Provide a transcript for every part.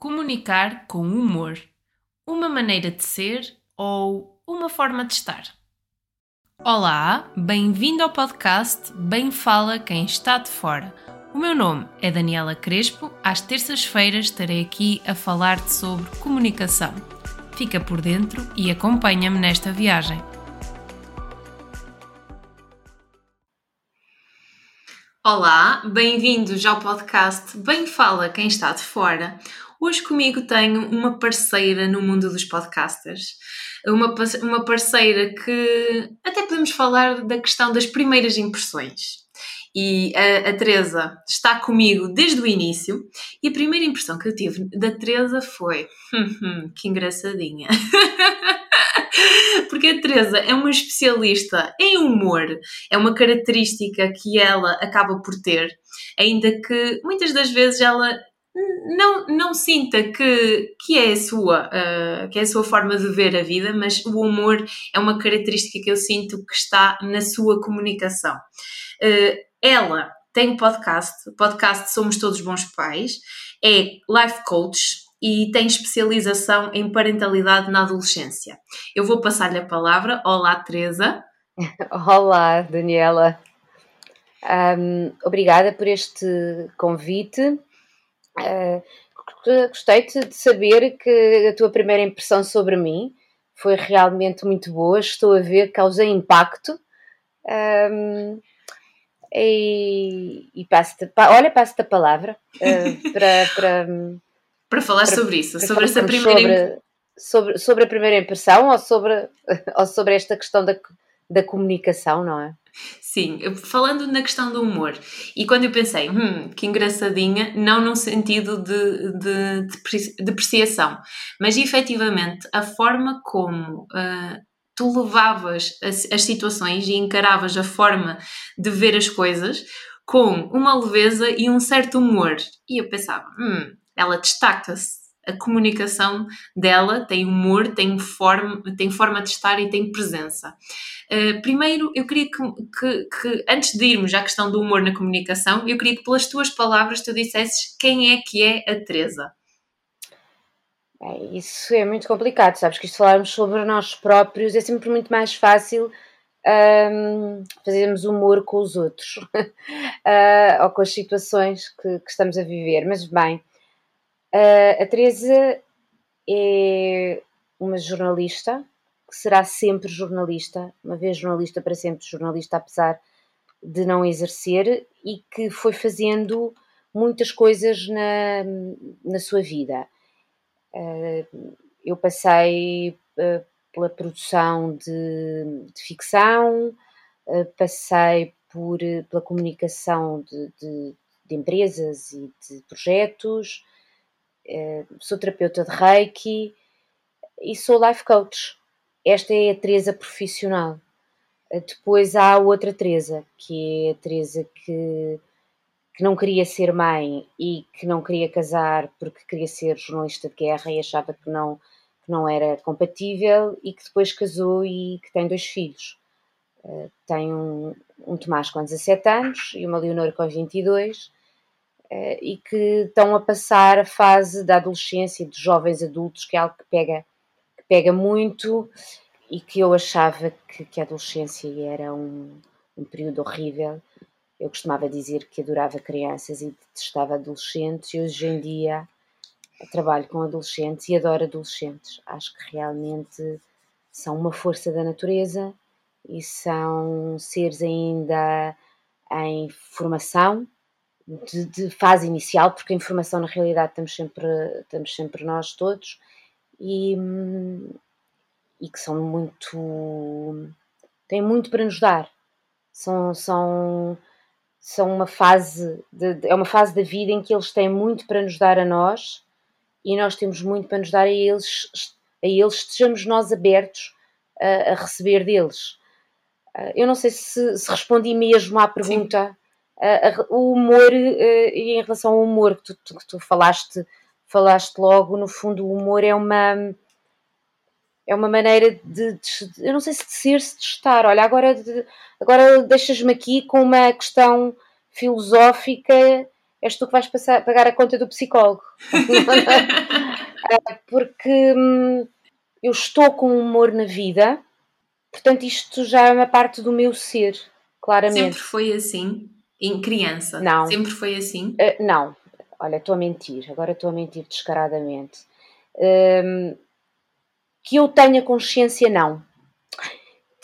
Comunicar com humor. Uma maneira de ser ou uma forma de estar? Olá, bem-vindo ao podcast Bem Fala Quem Está de Fora. O meu nome é Daniela Crespo. Às terças-feiras estarei aqui a falar-te sobre comunicação. Fica por dentro e acompanha-me nesta viagem. Olá, bem-vindos ao podcast Bem Fala Quem Está de Fora. Hoje comigo tenho uma parceira no mundo dos podcasters, uma, uma parceira que até podemos falar da questão das primeiras impressões. E a, a Teresa está comigo desde o início e a primeira impressão que eu tive da Teresa foi hum, hum, que engraçadinha. Porque a Teresa é uma especialista em humor, é uma característica que ela acaba por ter, ainda que muitas das vezes ela não, não sinta que, que, é a sua, uh, que é a sua forma de ver a vida, mas o humor é uma característica que eu sinto que está na sua comunicação. Uh, ela tem um podcast, podcast Somos Todos Bons Pais, é life coach e tem especialização em parentalidade na adolescência. Eu vou passar-lhe a palavra. Olá, Teresa. Olá, Daniela. Um, obrigada por este convite. Uh, gostei de saber que a tua primeira impressão sobre mim foi realmente muito boa. Estou a ver que causei impacto. Um, e, e passo-te, olha, passo-te a palavra uh, para, para, para falar para, sobre isso, sobre essa primeira sobre, sobre, sobre, a primeira impressão ou sobre, ou sobre esta questão da, da comunicação, não é? Sim, falando na questão do humor, e quando eu pensei, hum, que engraçadinha, não num sentido de, de, de depreciação, mas efetivamente a forma como uh, tu levavas as, as situações e encaravas a forma de ver as coisas com uma leveza e um certo humor. E eu pensava, hum, ela destaca-se a comunicação dela tem humor, tem forma, tem forma de estar e tem presença. Uh, primeiro, eu queria que, que, que, antes de irmos à questão do humor na comunicação, eu queria que pelas tuas palavras tu dissesses quem é que é a Teresa. É, isso é muito complicado, sabes que isto falarmos sobre nós próprios é sempre muito mais fácil um, fazermos humor com os outros uh, ou com as situações que, que estamos a viver. Mas bem, Uh, a Teresa é uma jornalista que será sempre jornalista, uma vez jornalista para sempre jornalista, apesar de não exercer, e que foi fazendo muitas coisas na, na sua vida. Uh, eu passei uh, pela produção de, de ficção, passei por, pela comunicação de, de, de empresas e de projetos, sou terapeuta de Reiki e sou life coach. Esta é a Teresa profissional. Eh, depois há outra Teresa, que é a Teresa que, que não queria ser mãe e que não queria casar porque queria ser jornalista de guerra e achava que não, que não era compatível e que depois casou e que tem dois filhos. Uh, tem um, um Tomás com 17 anos e uma Leonor com 22 uh, e que estão a passar a fase da adolescência e de jovens adultos, que é algo que pega, que pega muito e que eu achava que, que a adolescência era um, um período horrível. Eu costumava dizer que adorava crianças e detestava adolescentes, e hoje em dia trabalho com adolescentes e adoro adolescentes. Acho que realmente são uma força da natureza e são seres ainda em formação de, de, fase inicial, porque a informação na realidade estamos sempre, estamos sempre nós todos, e, e que são muito. têm muito para nos dar. São, são, são uma fase, de, é uma fase da vida em que eles têm muito para nos dar a nós e nós temos muito para nos dar a eles, a eles estejamos nós abertos a, a receber deles. Eu não sei se, se respondi mesmo à pergunta. Sim o humor, eh, e em relação ao humor que tu, tu, que tu falaste, falaste logo, no fundo o humor é uma é uma maneira de, de, eu não sei se de ser, se de estar. Olha, agora, de, agora deixas-me aqui com uma questão filosófica. És tu que vais passar, pagar a conta do psicólogo. porque hum, eu estou com humor na vida, portanto, isto já é uma parte do meu ser, claramente. Sempre foi assim? Em criança? Não. Sempre foi assim? Uh, não. Olha, estou a mentir, agora estou a mentir descaradamente. Um, que eu tenha consciência, não.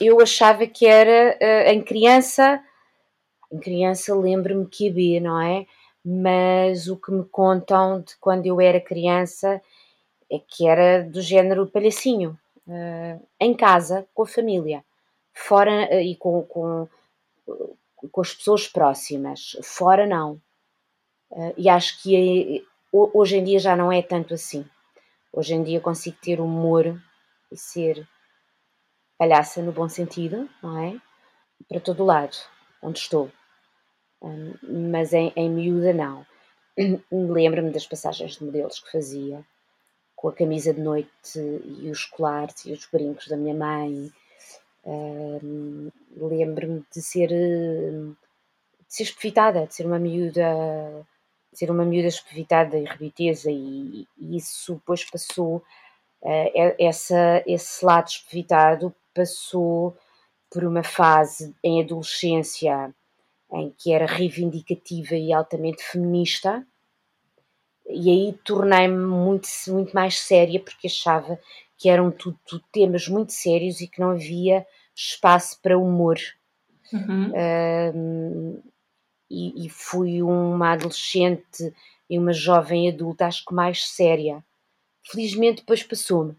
Eu achava que era uh, em criança, em criança lembro-me que havia, não é? Mas o que me contam de quando eu era criança é que era do género palhacinho, uh, em casa, com a família, fora uh, e com, com, com, as pessoas próximas, fora não. Uh, e acho que é, hoje em dia já não é tanto assim. Hoje em dia consigo ter humor e ser palhaça no bom sentido, não é? Para todo lado, onde estou. Um, mas em, em miúda, não. Lembro-me das passagens de modelos que fazia com a camisa de noite e os colares e os brincos da minha mãe. Lembro-me de ser, de ser espevitada, de ser uma miúda, de ser uma miúda espevitada e rebiteza, e, e isso depois passou, uh, essa, esse lado espevitado passou por uma fase em adolescência em que era reivindicativa e altamente feminista, e aí tornei-me muito, muito mais séria porque achava que eram tudo, tudo, temas muito sérios e que não havia espaço para humor. Uhum. Um, e, e, fui uma adolescente e uma jovem adulta, acho que mais séria. Felizmente depois passou-me.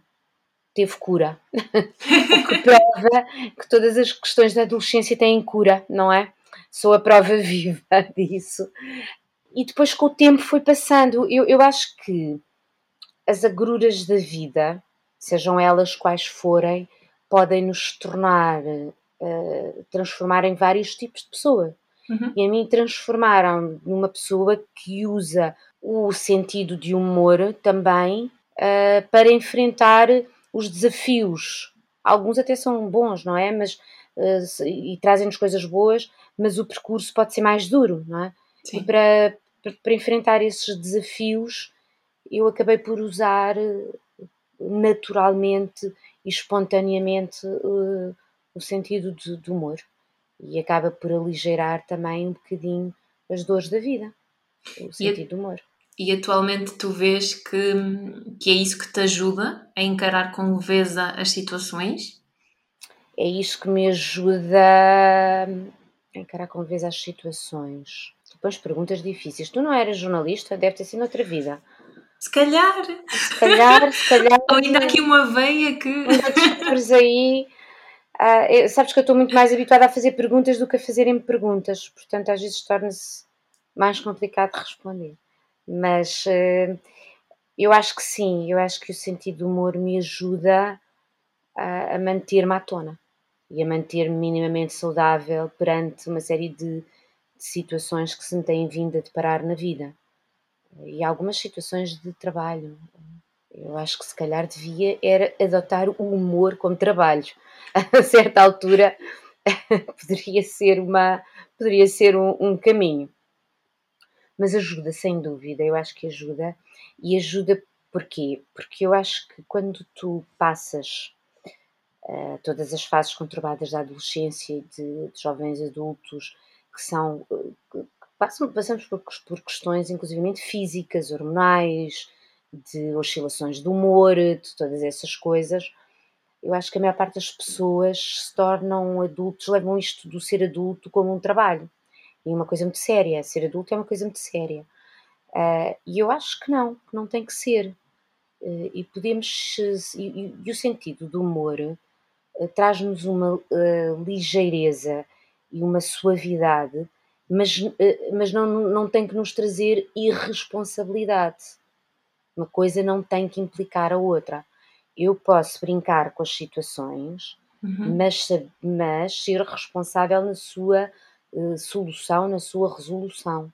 Teve cura. o que prova que todas as questões da adolescência têm cura, não é? Sou a prova viva disso e depois com o tempo foi passando. Eu, eu acho que as agruras da vida, sejam elas quais forem, podem nos tornar, uh, transformar em vários tipos de pessoa. Uhum. E a mim transformaram numa pessoa que usa o sentido de humor também uh, para enfrentar os desafios. Alguns até são bons, não é? Mas, uh, e trazem-nos coisas boas, mas o percurso pode ser mais duro, não é? Sim. E para, para enfrentar esses desafios, eu acabei por usar naturalmente e espontaneamente uh, o sentido de, de, humor e acaba por aligeirar também um bocadinho as dores da vida, o sentido e, do humor. E atualmente tu vês que, que é isso que te ajuda a encarar com leveza as situações? É isso que me ajuda a encarar com leveza as situações. Depois perguntas difíceis. Tu não eras jornalista? Deve ter sido outra vida. Se calhar. Se calhar, se calhar. Ou ainda aqui uma veia que. Ainda aí. Uh, sabes que eu estou muito mais habituada a fazer perguntas do que a fazerem perguntas, portanto às vezes torna-se mais complicado de responder. Mas uh, eu acho que sim, eu acho que o sentido do humor me ajuda a, a manter-me à tona e a manter-me minimamente saudável perante uma série de de situações que se me têm vindo a deparar na vida e algumas situações de trabalho. Eu acho que se calhar devia era adotar o humor como trabalho. A certa altura poderia ser uma poderia ser um, um, caminho. Mas ajuda, sem dúvida, eu acho que ajuda. E ajuda porquê? Porque eu acho que quando tu passas uh, todas as fases conturbadas da adolescência de, de jovens adultos que são que passam, passamos por, por questões inclusivamente físicas, hormonais, de oscilações de humor, de todas essas coisas. Eu acho que a maior parte das pessoas se tornam adultos, levam isto do ser adulto como um trabalho e uma coisa muito séria. Ser adulto é uma coisa muito séria. Uh, e eu acho que não, que não tem que ser. Uh, e podemos. E, e, o sentido do humor uh, traz-nos uma ligeireza e uma suavidade, mas, eh, mas não, não tem que nos trazer irresponsabilidade. Uma coisa não tem que implicar a outra. Eu posso brincar com as situações, uhum. mas, mas ser responsável na sua uh, solução, na sua resolução.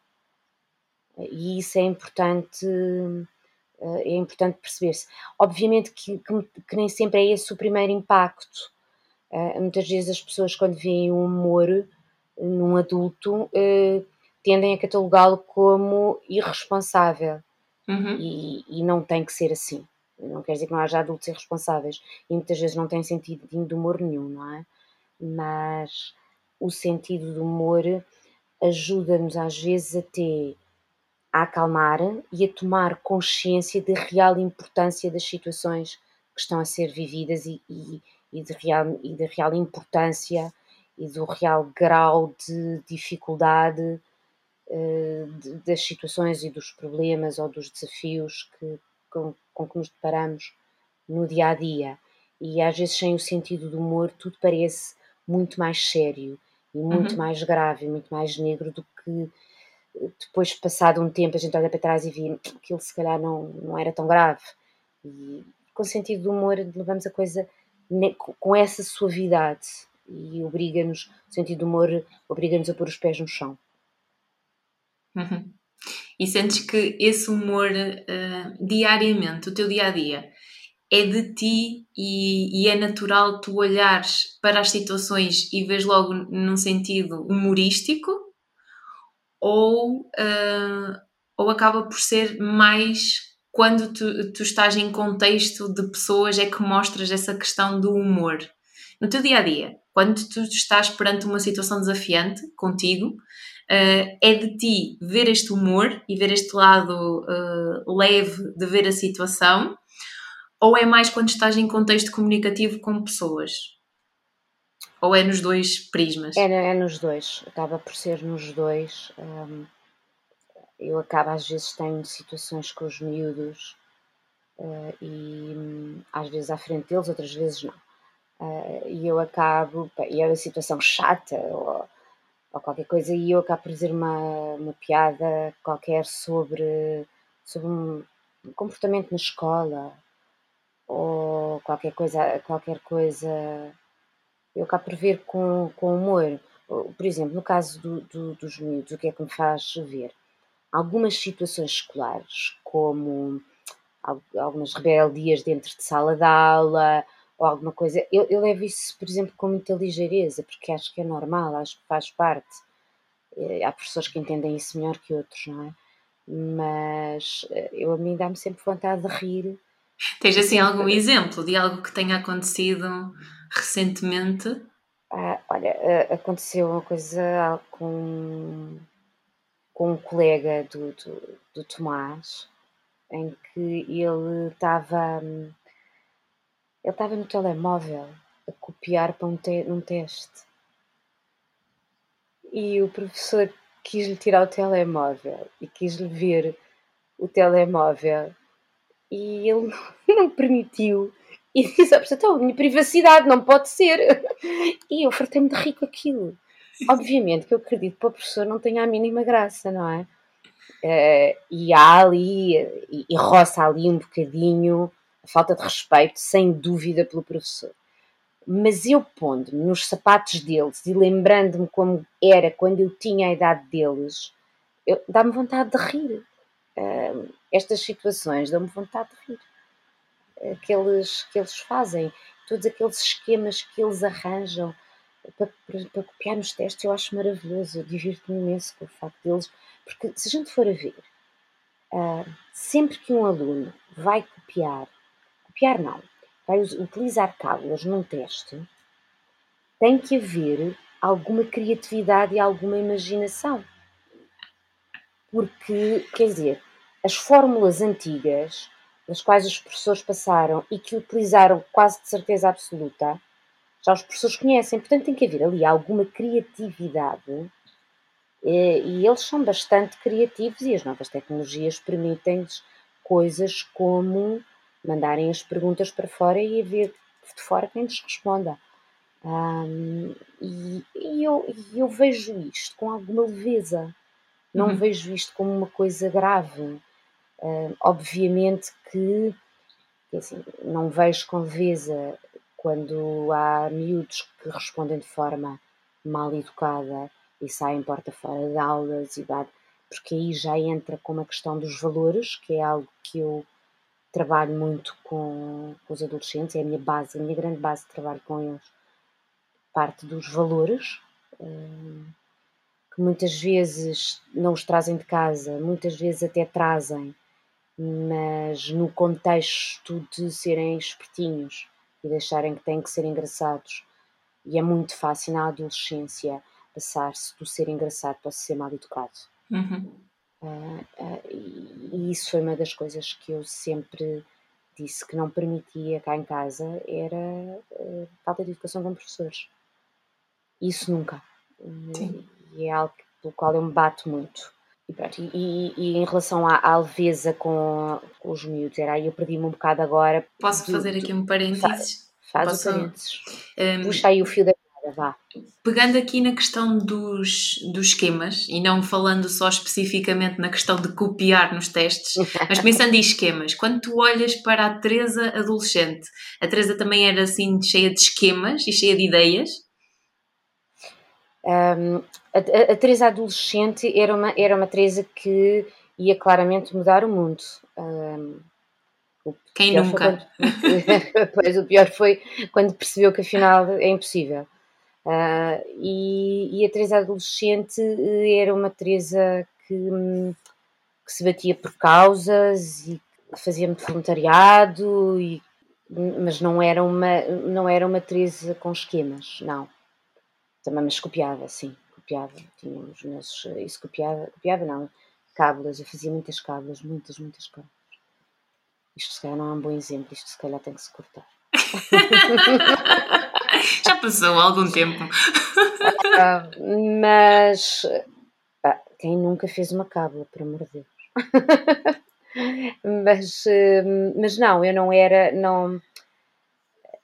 E isso é importante, uh, é importante perceber-se. Obviamente que, que, que, nem sempre é esse o primeiro impacto. Uh, muitas vezes as pessoas, quando veem o humor num adulto, uh, tendem a catalogá-lo como irresponsável. Uhum. E, e, não tem que ser assim. não quer dizer que não haja adultos irresponsáveis e muitas vezes não têm sentido de humor nenhum, não é? Mas o sentido do humor ajuda-nos às vezes até a acalmar e a tomar consciência da real importância das situações que estão a ser vividas e, e, e, de, real, e da real importância e do real grau de dificuldade uh, de, das situações e dos problemas ou dos desafios que, com, com que nos deparamos no dia a dia. E às vezes, sem o sentido do humor, tudo parece muito mais sério e muito uhum. mais grave, muito mais negro do que depois, passado um tempo, a gente olha para trás e vê que aquilo se calhar não, não era tão grave. E com sentido do humor, levamos a coisa com essa suavidade e obriga-nos, o sentido do humor obriga-nos a pôr os pés no chão. Uhum. E sentes que esse humor uh, diariamente, o teu dia a dia, é de ti e, e, é natural tu olhares para as situações e vês logo num sentido humorístico ou, uh, ou acaba por ser mais quando tu, tu estás em contexto de pessoas é que mostras essa questão do humor no teu dia a dia, quando tu estás perante uma situação desafiante contigo, uh, é de ti ver este humor e ver este lado uh, leve de ver a situação, ou é mais quando estás em contexto comunicativo com pessoas? Ou é nos dois prismas? É, é nos dois, acaba por ser nos dois. Um, eu acabo, às vezes, tenho situações com os miúdos uh, e um, às vezes à frente deles, outras vezes não. Uh, e eu acabo, e é uma situação chata ou, ou, qualquer coisa, e eu acabo por dizer uma, uma piada qualquer sobre, sobre um comportamento na escola ou qualquer coisa, qualquer coisa eu acabo por ver com, com humor. Por exemplo, no caso do, do, dos miúdos, o que é que me faz ver? Algumas situações escolares, como algumas rebeldias dentro de sala de aula ou alguma coisa, eu, eu levo isso, por exemplo, com muita ligeireza, porque acho que é normal, acho que faz parte. Eh, há professores que entendem isso melhor que outros, não é? Mas eh, eu a mim dá-me sempre vontade de rir. Tens assim algum exemplo de algo que tenha acontecido recentemente? Ah, olha, ah, aconteceu uma coisa com, com um colega do, do, do Tomás, em que ele estava ele estava no telemóvel a copiar para um, te, um teste. E o professor quis-lhe tirar o telemóvel e quis-lhe ver o telemóvel e ele não, permitiu e disse, então, a minha privacidade não pode ser. E eu fartei-me de rir com aquilo. Obviamente que eu acredito que o professor não tenha a mínima graça, não é? Uh, e há ali, e, e roça ali um bocadinho falta de respeito, sem dúvida, pelo professor. Mas eu pondo-me nos sapatos deles e lembrando-me como era quando eu tinha a idade deles, dá-me vontade de rir. Uh, estas situações dão-me vontade de rir que eles, que eles fazem, todos aqueles esquemas que eles arranjam para, para, para copiar nos testes, eu acho maravilhoso, eu divirto-me imenso com o facto deles, porque se a gente for a ver, uh, sempre que um aluno vai copiar, copiar não, vai utilizar cábulas num teste, tem que haver alguma criatividade e alguma imaginação. Porque, quer dizer, as fórmulas antigas das quais os professores passaram e que utilizaram quase de certeza absoluta, já os professores conhecem. Portanto, tem que haver ali alguma criatividade e eles são bastante criativos e as novas tecnologias permitem-lhes coisas como mandarem as perguntas para fora e haver de fora quem lhes responda. Um, e, e eu, eu, vejo isto com alguma leveza, não uhum. vejo isto como uma coisa grave. Uh, obviamente que assim, não vejo com leveza quando há miúdos que respondem de forma mal educada e saem porta fora de aulas e porque aí já entra com uma questão dos valores, que é algo que eu trabalho muito com, com os adolescentes, é a minha base, a minha grande base de trabalho com eles, parte dos valores, uh, que muitas vezes não os trazem de casa, muitas vezes até trazem mas no contexto de serem espertinhos e de acharem que têm que ser engraçados, e é muito fácil na adolescência passar-se do ser engraçado para ser mal educado. Uhum. Uh, e, isso foi uma das coisas que eu sempre disse que não permitia cá em casa era uh, falta de educação com professores. Isso nunca. Sim. E é algo pelo qual eu me bato muito. E, pronto, e, e, em relação à, à leveza com, com, os miúdos, era aí eu perdi-me um bocado agora. Posso fazer aqui um parênteses? Faz, faz Posso... o parênteses. Um, Puxa aí o fio da vá. Pegando aqui na questão dos, dos esquemas, e não falando só especificamente na questão de copiar nos testes, mas pensando em esquemas, quando tu olhas para a Teresa adolescente, a Teresa também era assim cheia de esquemas e cheia de ideias? Um, a, a, Teresa adolescente era uma, era uma Teresa que ia claramente mudar o mundo. Um, Quem nunca? Quando, pois o pior foi quando percebeu que afinal é impossível. Uh, e, e, a Teresa adolescente eh, era uma Teresa que, que, se batia por causas e fazia muito voluntariado, e, mas não era uma não era uma Teresa com esquemas, não. Também mas copiava, sim, copiava. Tínhamos meus, isso copiava, copiava não, cábulas, eu fazia muitas cábulas, muitas, muitas cábulas. Isto se calhar não é um bom exemplo, isto se calhar tem que se cortar. Já passou algum tempo. Uh, mas ah, quem nunca fez uma cábula, por amor de Deus. mas, uh, mas não, eu não era, não,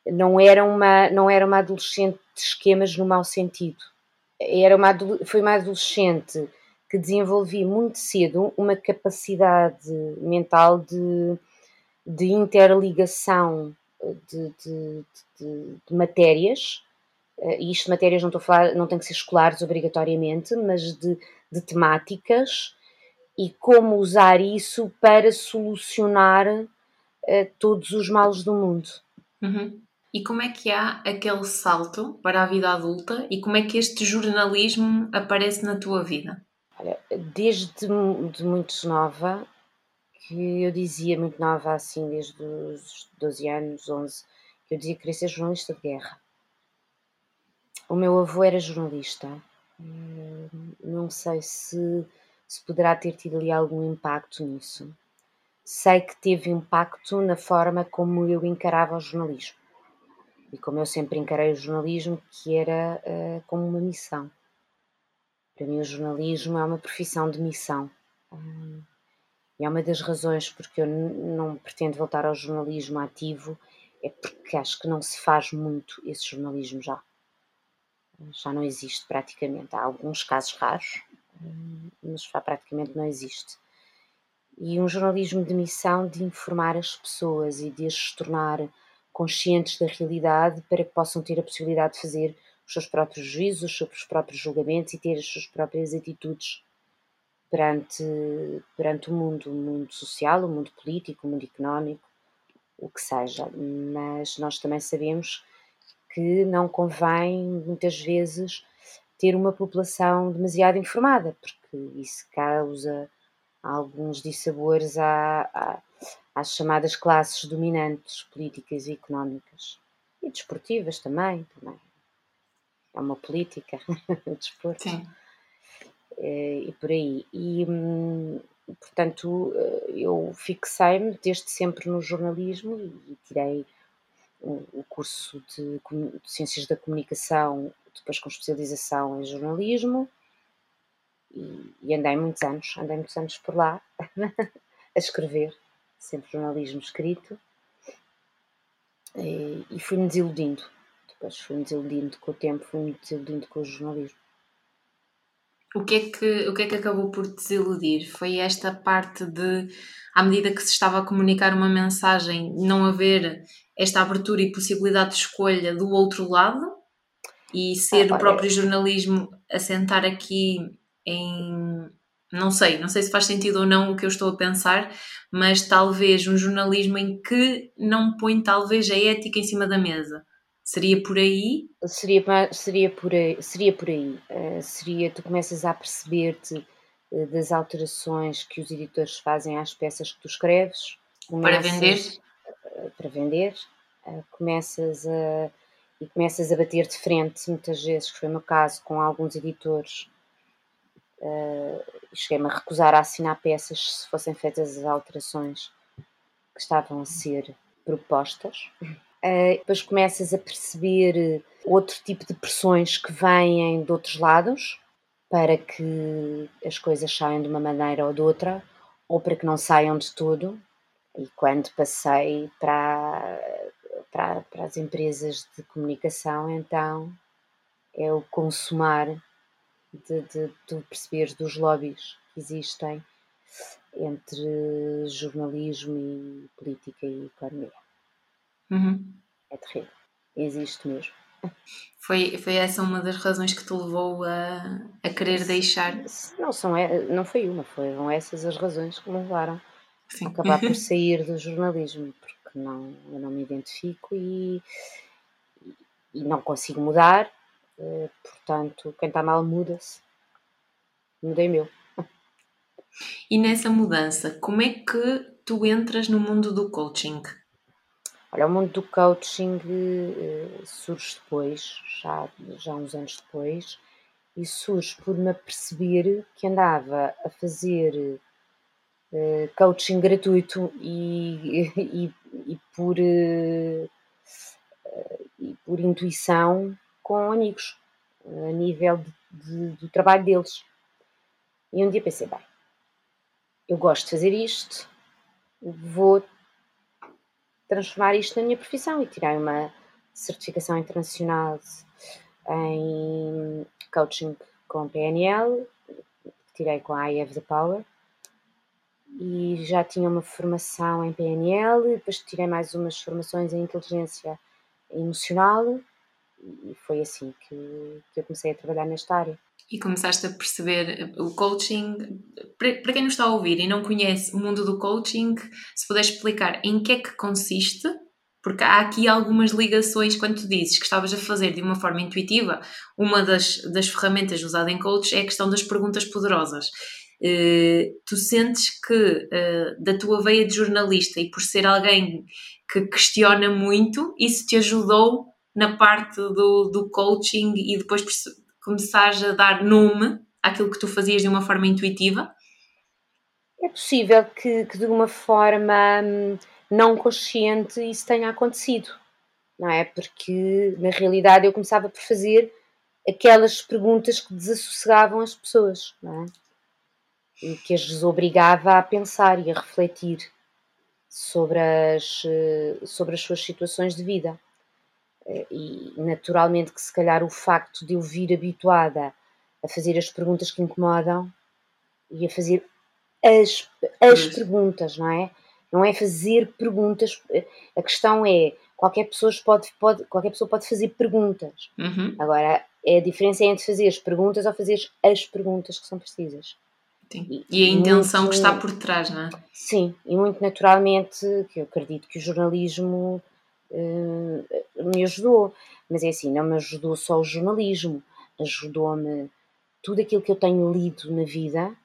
não era uma, não era uma adolescente de esquemas no mau sentido. Era uma, foi uma adolescente que desenvolvi muito cedo uma capacidade mental de, de interligação de, de, de, de matérias, uh, e isto de matérias não estou a falar, não tem que ser escolares obrigatoriamente, mas de, de temáticas e como usar isso para solucionar uh, todos os males do mundo. Uhum. E como é que há aquele salto para a vida adulta e como é que este jornalismo aparece na tua vida? Olha, desde de muito nova que eu dizia muito nova, assim, desde os 12 anos, 11, que eu dizia que queria ser jornalista de guerra. O meu avô era jornalista. Hum, não sei se, se poderá ter tido ali algum impacto nisso. Sei que teve impacto na forma como eu encarava o jornalismo. E como eu sempre encarei o jornalismo, que era uh, como uma missão. Para mim, o jornalismo é uma profissão de missão. Hum, e é uma das razões porque eu não pretendo voltar ao jornalismo ativo, é porque acho que não se faz muito esse jornalismo já. Já não existe praticamente. Há alguns casos raros, mas já praticamente não existe. E um jornalismo de missão de informar as pessoas e de as tornar conscientes da realidade para que possam ter a possibilidade de fazer os seus próprios juízos, os seus próprios julgamentos e ter as suas próprias atitudes perante, perante o mundo, o mundo social, o mundo político, o mundo económico, o que seja. Mas nós também sabemos que não convém, muitas vezes, ter uma população demasiado informada, porque isso causa alguns dissabores à, à, às chamadas classes dominantes políticas e económicas. E desportivas também, também. É uma política, o desporto. Sim. Eh, e por aí. E, hum, portanto, eh, eu fixei-me desde sempre no jornalismo e tirei o curso de, de Ciências da Comunicação, depois com especialização em jornalismo, e, e, andei muitos anos, andei muitos anos por lá a escrever, sempre jornalismo escrito, e, e fui-me desiludindo. Depois fui-me desiludindo com o tempo, fui-me desiludindo com o jornalismo. O que, é que, o que é que acabou por desiludir? Foi esta parte de, à medida que se estava a comunicar uma mensagem, não haver esta abertura e possibilidade de escolha do outro lado? E ser ah, o próprio jornalismo assentar aqui em. Não sei, não sei se faz sentido ou não o que eu estou a pensar, mas talvez um jornalismo em que não põe talvez a ética em cima da mesa Seria por aí? Seria, seria, por aí, seria por aí. Uh, seria, tu começas a perceber-te eh, das alterações que os editores fazem às peças que tu escreves. Para vender? Para vender. Começas a, e começas a bater de frente, muitas vezes, que foi o meu caso, com alguns editores. Cheguei-me a recusar a assinar peças se fossem feitas as alterações que estavam a ser propostas. Uh, depois começas a perceber outro tipo de pressões que vêm de outros lados para que as coisas saiam de uma maneira ou de outra, ou para que não saiam de todo. E quando passei para, para, para as empresas de comunicação, então é o consumar de, de, de perceber dos lobbies que existem entre jornalismo e política e economia. Uhum. É terrível. Existe mesmo. Foi, foi essa uma das razões que te levou a, a querer deixar? Não, são, não foi uma, foram essas as razões que me levaram Sim. a acabar por sair do jornalismo, porque não, eu não me identifico e, e não consigo mudar, eh, portanto, quem está mal muda-se. Mudei meu. E nessa mudança, como é que tu entras no mundo do coaching? Olha, o mundo do coaching uh, surge depois, já, já uns anos depois, e surge por me aperceber que andava a fazer uh, coaching gratuito e, e, e por, uh, e por intuição com amigos, a nível de, de, do trabalho deles. E um dia pensei, bem, eu gosto de fazer isto, vou transformar isto na minha profissão e tirei uma certificação internacional em coaching com PNL, tirei com a I Have the Power. E já tinha uma formação em PNL, depois tirei mais umas formações em inteligência emocional e foi assim que, que eu comecei a trabalhar nesta área e começaste a perceber o coaching. Para quem nos está a ouvir e não conhece o mundo do coaching, se puderes explicar em que é que consiste, porque há aqui algumas ligações quando tu dizes que estavas a fazer de uma forma intuitiva, uma das, das ferramentas usadas em coach é a questão das perguntas poderosas. Uh, tu sentes que uh, da tua veia de jornalista e por ser alguém que questiona muito, isso te ajudou na parte do, do coaching e depois começares a dar nome àquilo que tu fazias de uma forma intuitiva? É possível que, que de uma forma hum, não consciente isso tenha acontecido, não é? Porque na realidade eu começava por fazer aquelas perguntas que desassossegavam as pessoas, não é? E que as desobrigava a pensar e a refletir sobre as, sobre as suas situações de vida. Eh, e naturalmente que se calhar o facto de eu vir habituada a fazer as perguntas que incomodam e a fazer as, as perguntas, não é? Não é fazer perguntas, a questão é qualquer pessoa pode, pode, qualquer pessoa pode fazer perguntas. Uhum. Agora, é a diferença é entre fazer as perguntas ou fazer as perguntas que são precisas. E, e, a intenção muito, que está por trás, não é? Sim, e muito naturalmente, que eu acredito que o jornalismo me ajudou. Mas é assim, não me ajudou só o jornalismo, ajudou-me tudo aquilo que eu tenho lido na vida.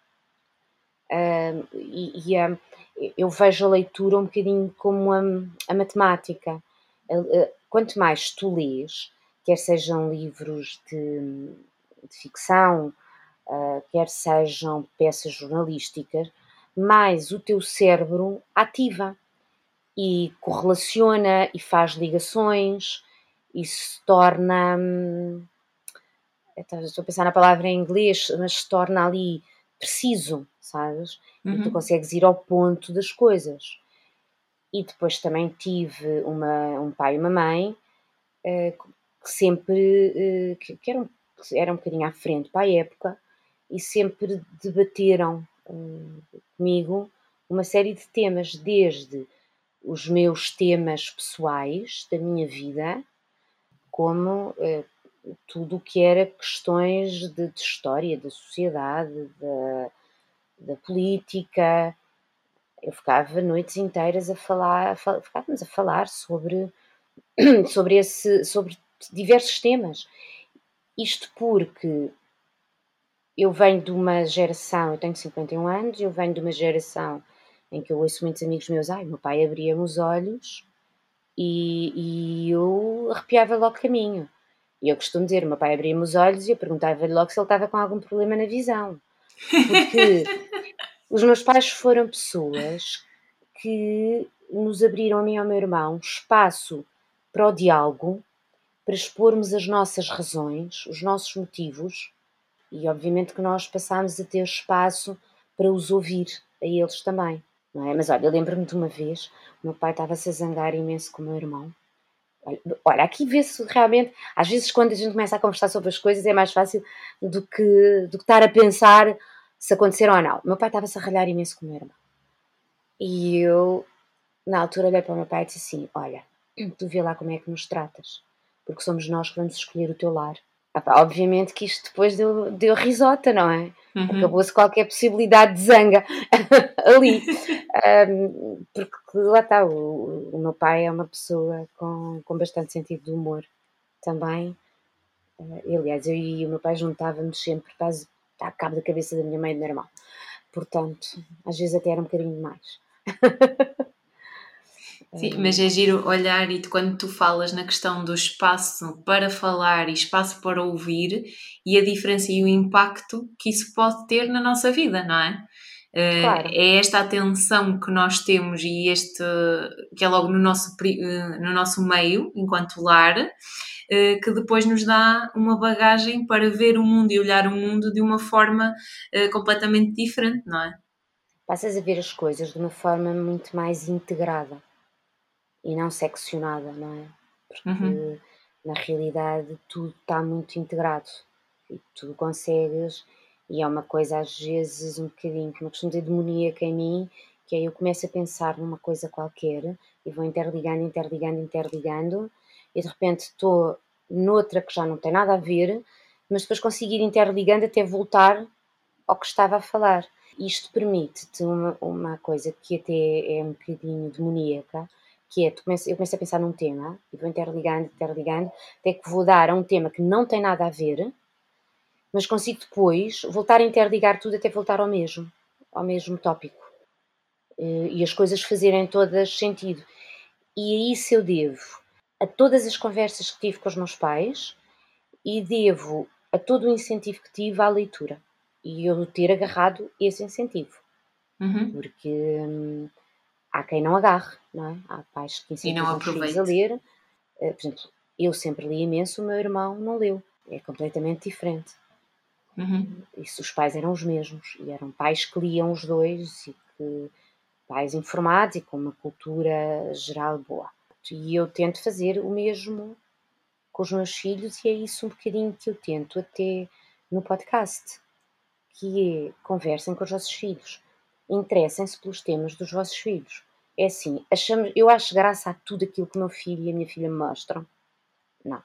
E, e eu vejo a leitura um bocadinho como a, a matemática. quanto mais tu lês, quer sejam livros de, de ficção, quer sejam peças jornalísticas, mais o teu cérebro ativa e correlaciona e faz ligações e se torna. Hum, estou a pensar na palavra em inglês, mas se torna ali preciso, sabes? Uhum. E tu uhum. consegues ir ao ponto das coisas. E depois também tive uma, um pai e uma mãe uh, que sempre uh, que, que, eram, que eram um bocadinho à frente para a época e sempre debateram uh, comigo uma série de temas, desde os meus temas pessoais da minha vida, como eh, tudo o que era questões de, de história, da sociedade, da, da, política. Eu ficava noites inteiras a falar, ficávamos a falar sobre, sobre, esse, sobre diversos temas. Isto porque eu venho de uma geração, eu tenho 51 anos, eu venho de uma geração em que eu ouço muitos amigos meus, ai, meu pai abria-me os olhos e, e eu arrepiava logo caminho. E eu costumo dizer, meu pai abria-me os olhos e eu perguntava-lhe logo se ele estava com algum problema na visão. Porque os meus pais foram pessoas que nos abriram a mim e ao meu irmão espaço para o diálogo, para expormos as nossas razões, os nossos motivos, e obviamente que nós passámos a ter espaço para os ouvir, a eles também. Não é? Mas olha, eu lembro-me de uma vez, o meu pai estava-se a zangar imenso com o meu irmão. Olha, olha aqui vê-se realmente, às vezes quando a gente começa a conversar sobre as coisas é mais fácil do que, do que estar a pensar se aconteceram ou não. O meu pai estava-se a ralhar imenso com o meu irmão. E eu, na altura, olhei para o meu pai e disse assim: Olha, tu vê lá como é que nos tratas, porque somos nós que vamos escolher o teu lar. Obviamente que isto depois deu, deu risota, não é? Uhum. Acabou-se qualquer possibilidade de zanga ali. Um, porque lá está, o, o, meu pai é uma pessoa com, com bastante sentido de humor também. Uh, aliás, eu e o meu pai juntávamos sempre quase a cabo da cabeça da minha mãe irmão. Portanto, às vezes até era um bocadinho demais. Sim, mas é giro olhar e quando tu falas na questão do espaço para falar e espaço para ouvir e a diferença e o impacto que isso pode ter na nossa vida, não é? Eh, claro. É esta atenção que nós temos e este que é logo no nosso, eh, no nosso meio, enquanto lar, eh, que depois nos dá uma bagagem para ver o mundo e olhar o mundo de uma forma completamente diferente, não é? Passas a ver as coisas de uma forma muito mais integrada e não seccionada, não é? Porque uhum. na realidade tudo está muito integrado e tu consegues, e é uma coisa às vezes um bocadinho, que uma questão de demoníaca em mim, que é eu começo a pensar numa coisa qualquer e vou interligando, interligando, interligando, e de repente estou noutra que já não tem nada a ver, mas depois consigo ir interligando até voltar ao que estava a falar. Isto permite-te uma, uma coisa que até é um bocadinho demoníaca, que é, eu começo a pensar num tema e vou interligando, interligando, até que vou dar a um tema que não tem nada a ver, mas consigo depois voltar a interligar tudo até voltar ao mesmo, ao mesmo tópico. E as coisas fazerem todas sentido. E a isso eu devo a todas as conversas que tive com os meus pais e devo a todo o incentivo que tive à leitura. E eu ter agarrado esse incentivo. Uhum. Porque hum, há quem não agarre, não é? Há pais que incentivam os filhos a ler. Uh, por exemplo, eu sempre li imenso, o meu irmão não leu. É completamente diferente. Uhum. Isso os pais eram os mesmos. E eram pais que liam os dois e que pais informados e com uma cultura geral boa. E eu tento fazer o mesmo com os meus filhos e é isso um bocadinho que eu tento até no podcast, que é conversem com os vossos filhos interessem-se pelos temas dos vossos filhos. É assim, achamos, eu acho graça a tudo aquilo que o meu filho e a minha filha me mostram. Não.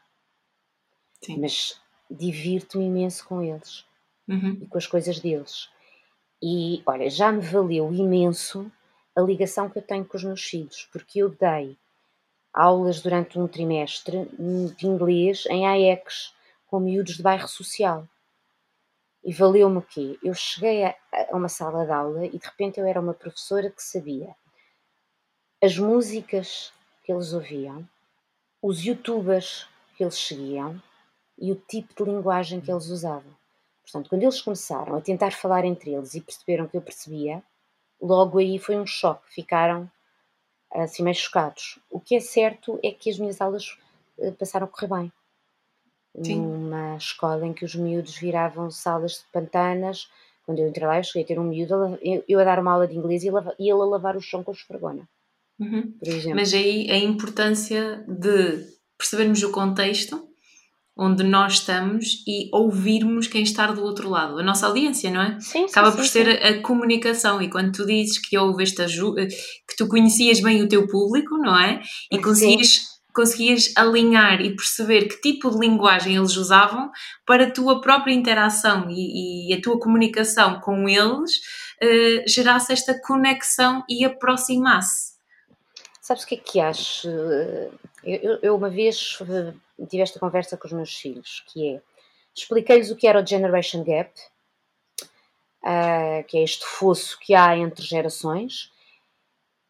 Sim. Mas divirto-me imenso com eles uhum. e com as coisas deles. E olha, já me valeu imenso a ligação que eu tenho com os meus filhos, porque eu dei aulas durante um trimestre de inglês em AEX com miúdos de bairro social. E valeu-me o quê? Eu cheguei a, a uma sala de aula e de repente eu era uma professora que sabia as músicas que eles ouviam, os youtubers que eles seguiam e o tipo de linguagem que eles usavam. Portanto, quando eles começaram a tentar falar entre eles e perceberam que eu percebia, logo aí foi um choque, ficaram assim meio chocados. O que é certo é que as minhas aulas eh, passaram a correr bem. Sim. numa escola em que os miúdos viravam salas de pantanas. Quando eu entrei lá, eu cheguei a ter um miúdo, eu a dar uma aula de inglês e ele a lavar o chão com esfregona. Uhum. Mas aí a importância de percebermos o contexto onde nós estamos e ouvirmos quem está do outro lado, a nossa audiência, não é? Sim, Acaba sim, por sim, ser a, a, comunicação e quando tu dizes que houve esta que tu conhecias bem o teu público, não é? E conseguias conseguias alinhar e perceber que tipo de linguagem eles usavam para a tua própria interação e, e a tua comunicação com eles uh, gerasse esta conexão e aproximasse. Sabes o que é que acho? Eu, eu uma vez tive esta conversa com os meus filhos, que é expliquei-lhes o que era o Generation Gap uh, que é este fosso que há entre gerações,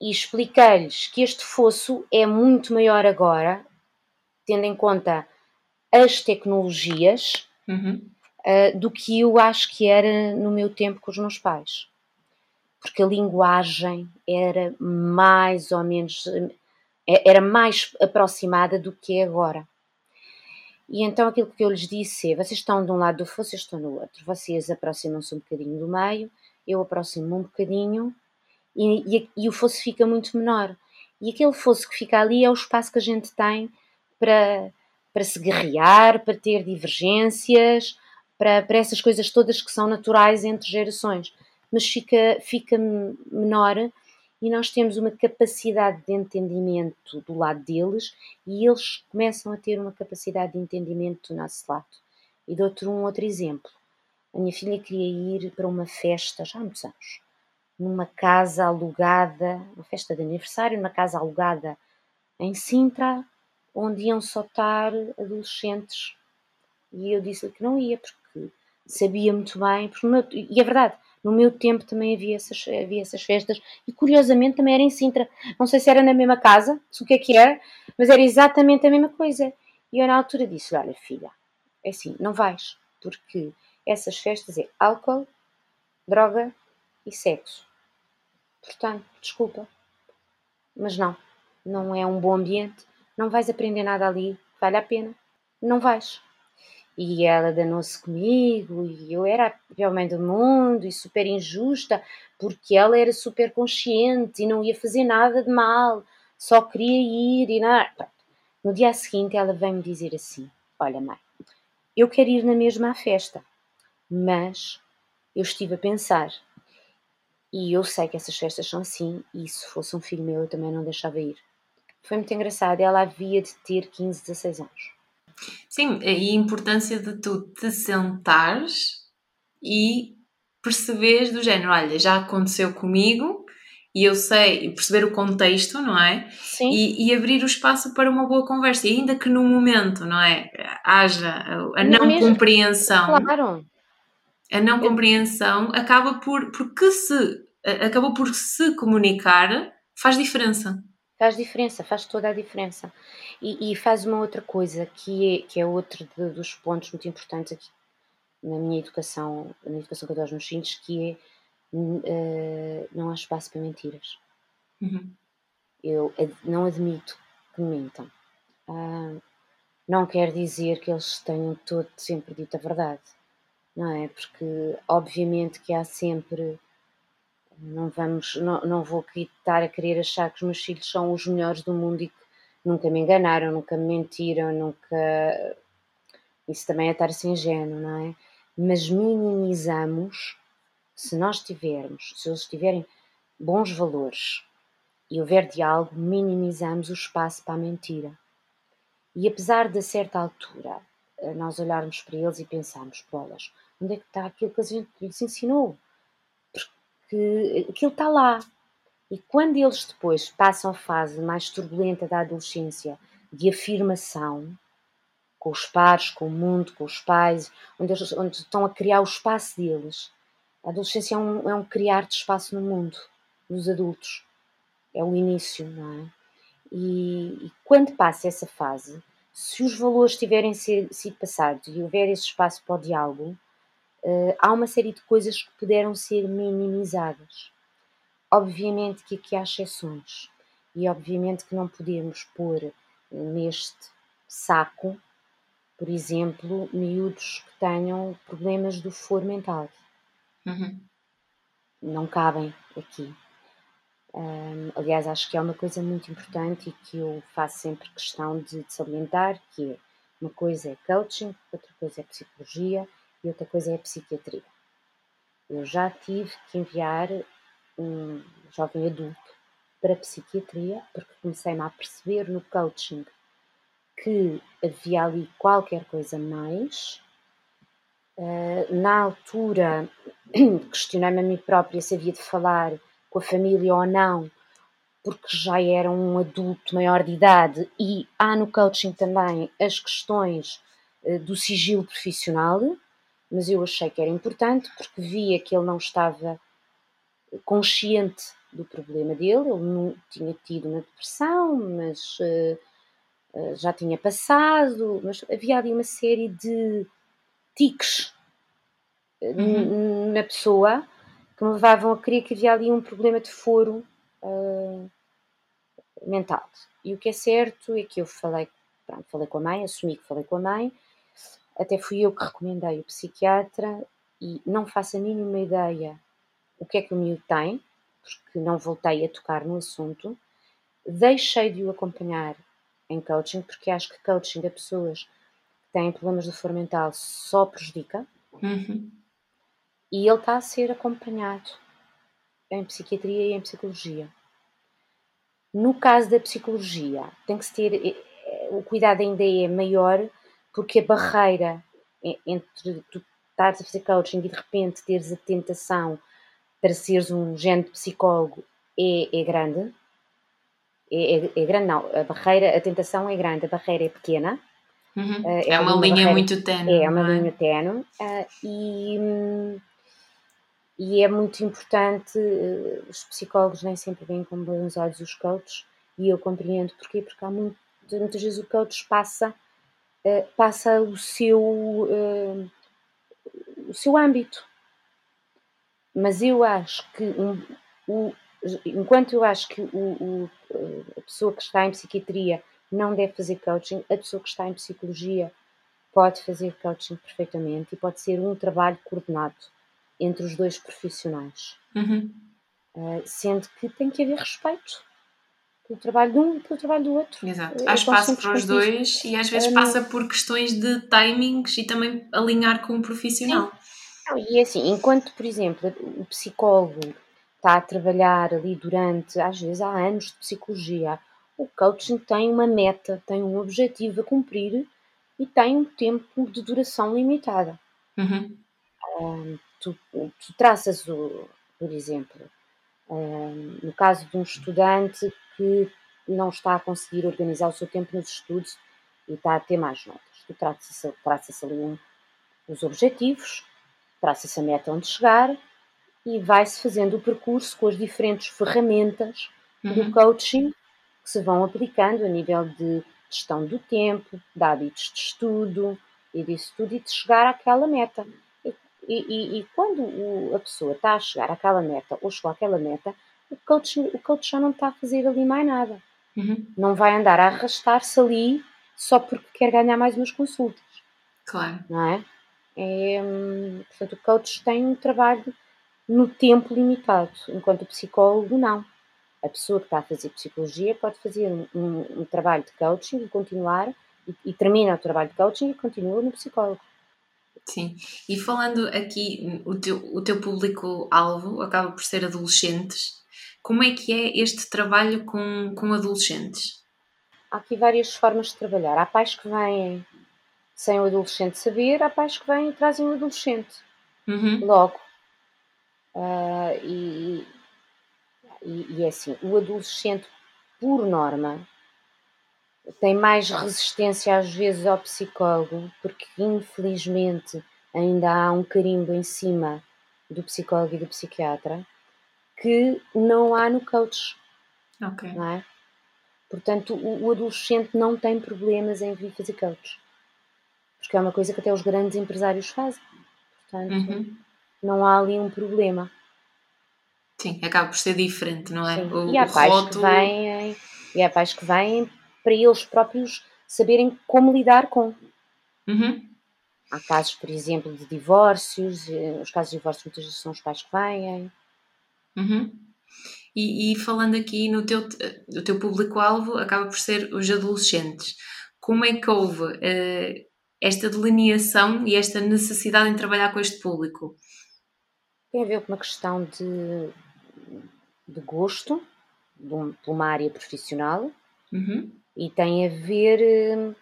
e expliquei-lhes que este fosso é muito maior agora, tendo em conta as tecnologias, uhum. uh, do que eu acho que era no meu tempo com os meus pais. Porque a linguagem era mais ou menos era mais aproximada do que é agora. E então aquilo que eu lhes disse é: vocês estão de um lado do fosso, eu estou no outro. Vocês aproximam-se um bocadinho do meio, eu aproximo um bocadinho e, e, e, o fosso fica muito menor. E aquele fosso que fica ali é o espaço que a gente tem para, para se guerrear, para ter divergências, para, para essas coisas todas que são naturais entre gerações. Mas fica, fica menor e nós temos uma capacidade de entendimento do lado deles e eles começam a ter uma capacidade de entendimento do nosso lado. E dou-te um outro exemplo. A minha filha queria ir para uma festa, já há muitos anos, numa casa alugada, uma festa de aniversário, numa casa alugada em Sintra, onde iam só estar adolescentes. E eu disse-lhe que não ia, porque sabia muito bem, porque, e é verdade, no meu tempo também havia essas, havia essas festas e curiosamente também era em Sintra. Não sei se era na mesma casa, se o que é que era, mas era exatamente a mesma coisa. E eu na altura disse: Olha, filha, é assim, não vais, porque essas festas é álcool, droga e sexo. Portanto, desculpa, mas não, não é um bom ambiente, não vais aprender nada ali, vale a pena, não vais. E ela danou-se comigo, e eu era a pior mãe do mundo e super injusta, porque ela era super consciente e não ia fazer nada de mal, só queria ir e nada. No dia seguinte ela veio-me dizer assim: Olha, mãe, eu quero ir na mesma festa, mas eu estive a pensar, e eu sei que essas festas são assim, e se fosse um filho meu eu também não deixava ir. Foi muito engraçado, ela havia de ter 15, 16 anos. Sim, e a importância de tu te sentares e perceberes do género, olha, já aconteceu comigo e eu sei perceber o contexto, não é? Sim. E, e abrir o espaço para uma boa conversa, e ainda que no momento, não é? Haja a não mesmo, compreensão. Claro. A não compreensão acaba por porque se acabou por se comunicar faz diferença. Faz diferença, faz toda a diferença. E, e faz uma outra coisa que é, que é outro de, dos pontos muito importantes aqui na minha educação, na educação que eu dou aos meus filhos, que é uh, não há espaço para mentiras. Uhum. Eu ad, não admito que mentam. Uh, não quer dizer que eles tenham todo sempre dito a verdade, não é? Porque obviamente que há sempre não vamos, não, não vou estar a querer achar que os meus filhos são os melhores do mundo e que nunca me enganaram, nunca me mentiram, nunca. Isso também é estar assim ingênuo, não é? Mas minimizamos, se nós tivermos, se eles tiverem bons valores e houver diálogo, minimizamos o espaço para a mentira. E apesar de a certa altura nós olharmos para eles e pensarmos, bolas, onde é que está aquilo que a gente lhes ensinou? que aquilo está lá. E quando eles depois passam a fase mais turbulenta da adolescência, de afirmação, com os pares, com o mundo, com os pais, onde, eles, onde estão a criar o espaço deles. A adolescência é um, é um criar de espaço no mundo, dos adultos. É o início, não é? E, e quando passa essa fase, se os valores tiverem sido passados e houver esse espaço para o diálogo, uh, há uma série de coisas que puderam ser minimizadas. Obviamente que aqui há exceções e obviamente que não podemos pôr neste saco, por exemplo, miúdos que tenham problemas do foro mental. Uhum. Não cabem aqui. Um, aliás, acho que é uma coisa muito importante e que eu faço sempre questão de, de salientar, que é uma coisa é coaching, outra coisa é psicologia e outra coisa é a psiquiatria. Eu já tive que enviar um jovem adulto para a psiquiatria porque comecei-me a perceber no coaching que havia ali qualquer coisa mais. Uh, na altura, questionei-me a mim própria se havia de falar com a família ou não, porque já era um adulto maior de idade e há no coaching também as questões uh, do sigilo profissional, mas eu achei que era importante porque via que ele não estava consciente do problema dele, ele não tinha tido uma depressão, mas uh, já tinha passado, mas havia ali uma série de tiques uhum. na pessoa que me levavam a crer que havia ali um problema de foro uh, mental. E o que é certo é que eu falei, pronto, falei com a mãe, assumi que falei com a mãe, até fui eu que recomendei o psiquiatra e não faço a mínima ideia o que é que o miúdo tem, porque não voltei a tocar no assunto. Deixei de o acompanhar em coaching, porque acho que coaching a pessoas que têm problemas de foro mental só prejudica. Uhum. E ele está a ser acompanhado em psiquiatria e em psicologia. No caso da psicologia, tem que se ter. Eh, eh, o cuidado ainda é maior, porque a barreira entre tu estares a fazer coaching e de repente teres a tentação para seres um género de psicólogo é, é grande. É, é, é, grande, não. A barreira, a tentação é grande, a barreira é pequena. Uhum. Uh, é, uma, uma linha barreira, muito tenue. É, uma é? linha tenue. Uh, e. Hum, e é muito importante, eh, os psicólogos nem sempre veem com bons olhos os coaches, e eu compreendo porquê, porque há muito, muitas vezes o coach passa, eh, passa o seu, eh, o seu âmbito. Mas eu acho que um, o, enquanto eu acho que o, o, a pessoa que está em psiquiatria não deve fazer coaching, a pessoa que está em psicologia pode fazer coaching perfeitamente e pode ser um trabalho coordenado entre os dois profissionais. Uhum. Uh, sendo que tem que haver respeito pelo trabalho de um e pelo trabalho do outro. Exato. Há espaço para os dois e às vezes passa por questões de timings e também alinhar com o profissional. Não, e é assim, enquanto, por exemplo, o psicólogo está a trabalhar ali durante, às vezes há anos de psicologia, o coaching tem uma meta, tem um objetivo a cumprir e tem um tempo de duração limitada. Uhum. Um, tu, tu traças, o, por exemplo, um, no caso de um estudante que não está a conseguir organizar o seu tempo nos estudos e está a ter mais notas. Tu traças, traças ali um, os objetivos, traça-se a meta onde chegar e vai-se fazendo o percurso com as diferentes ferramentas uhum. do coaching que se vão aplicando a nível de gestão do tempo, de hábitos de estudo e disso tudo, e de chegar àquela meta. E, e, e quando o, a pessoa está a chegar àquela meta ou chegou àquela meta, o coach, o coach já não está a fazer ali mais nada. Uhum. Não vai andar a arrastar-se ali só porque quer ganhar mais umas consultas. Claro. Não é? é hum, portanto, o coach tem um trabalho no tempo limitado, enquanto o psicólogo não. A pessoa que está a fazer psicologia pode fazer um, um, um trabalho de coaching e continuar, e, e, termina o trabalho de coaching e continua no psicólogo. Sim, e falando aqui, o teu, o teu público-alvo acaba por ser adolescentes. Como é que é este trabalho com, com adolescentes? Há aqui várias formas de trabalhar. Há pais que vêm sem o adolescente saber, há pais que vêm e trazem o adolescente uhum. logo. Uh, e, e, e é assim, o adolescente, por norma, tem mais resistência às vezes ao psicólogo, porque infelizmente ainda há um carimbo em cima do psicólogo e do psiquiatra que não há no coach. Ok. Não é? Portanto, o, o adolescente não tem problemas em vir fazer coach. Porque é uma coisa que até os grandes empresários fazem. Portanto, uhum. não há ali um problema. Sim, acaba por ser diferente, não é? O, e há pais rótulo... que vêm, e há pais que vêm para eles próprios saberem como lidar com. Uhum. Há casos, por exemplo, de divórcios, eh, os casos de divórcio muitas vezes são os pais que vêm. Uhum. E, e, falando aqui no teu, o teu público-alvo, acaba por ser os adolescentes. Como é que houve uh, esta delineação e esta necessidade em trabalhar com este público? Tem a ver com uma questão de, de gosto, de, um, de uma área profissional, uhum e tem a ver hum,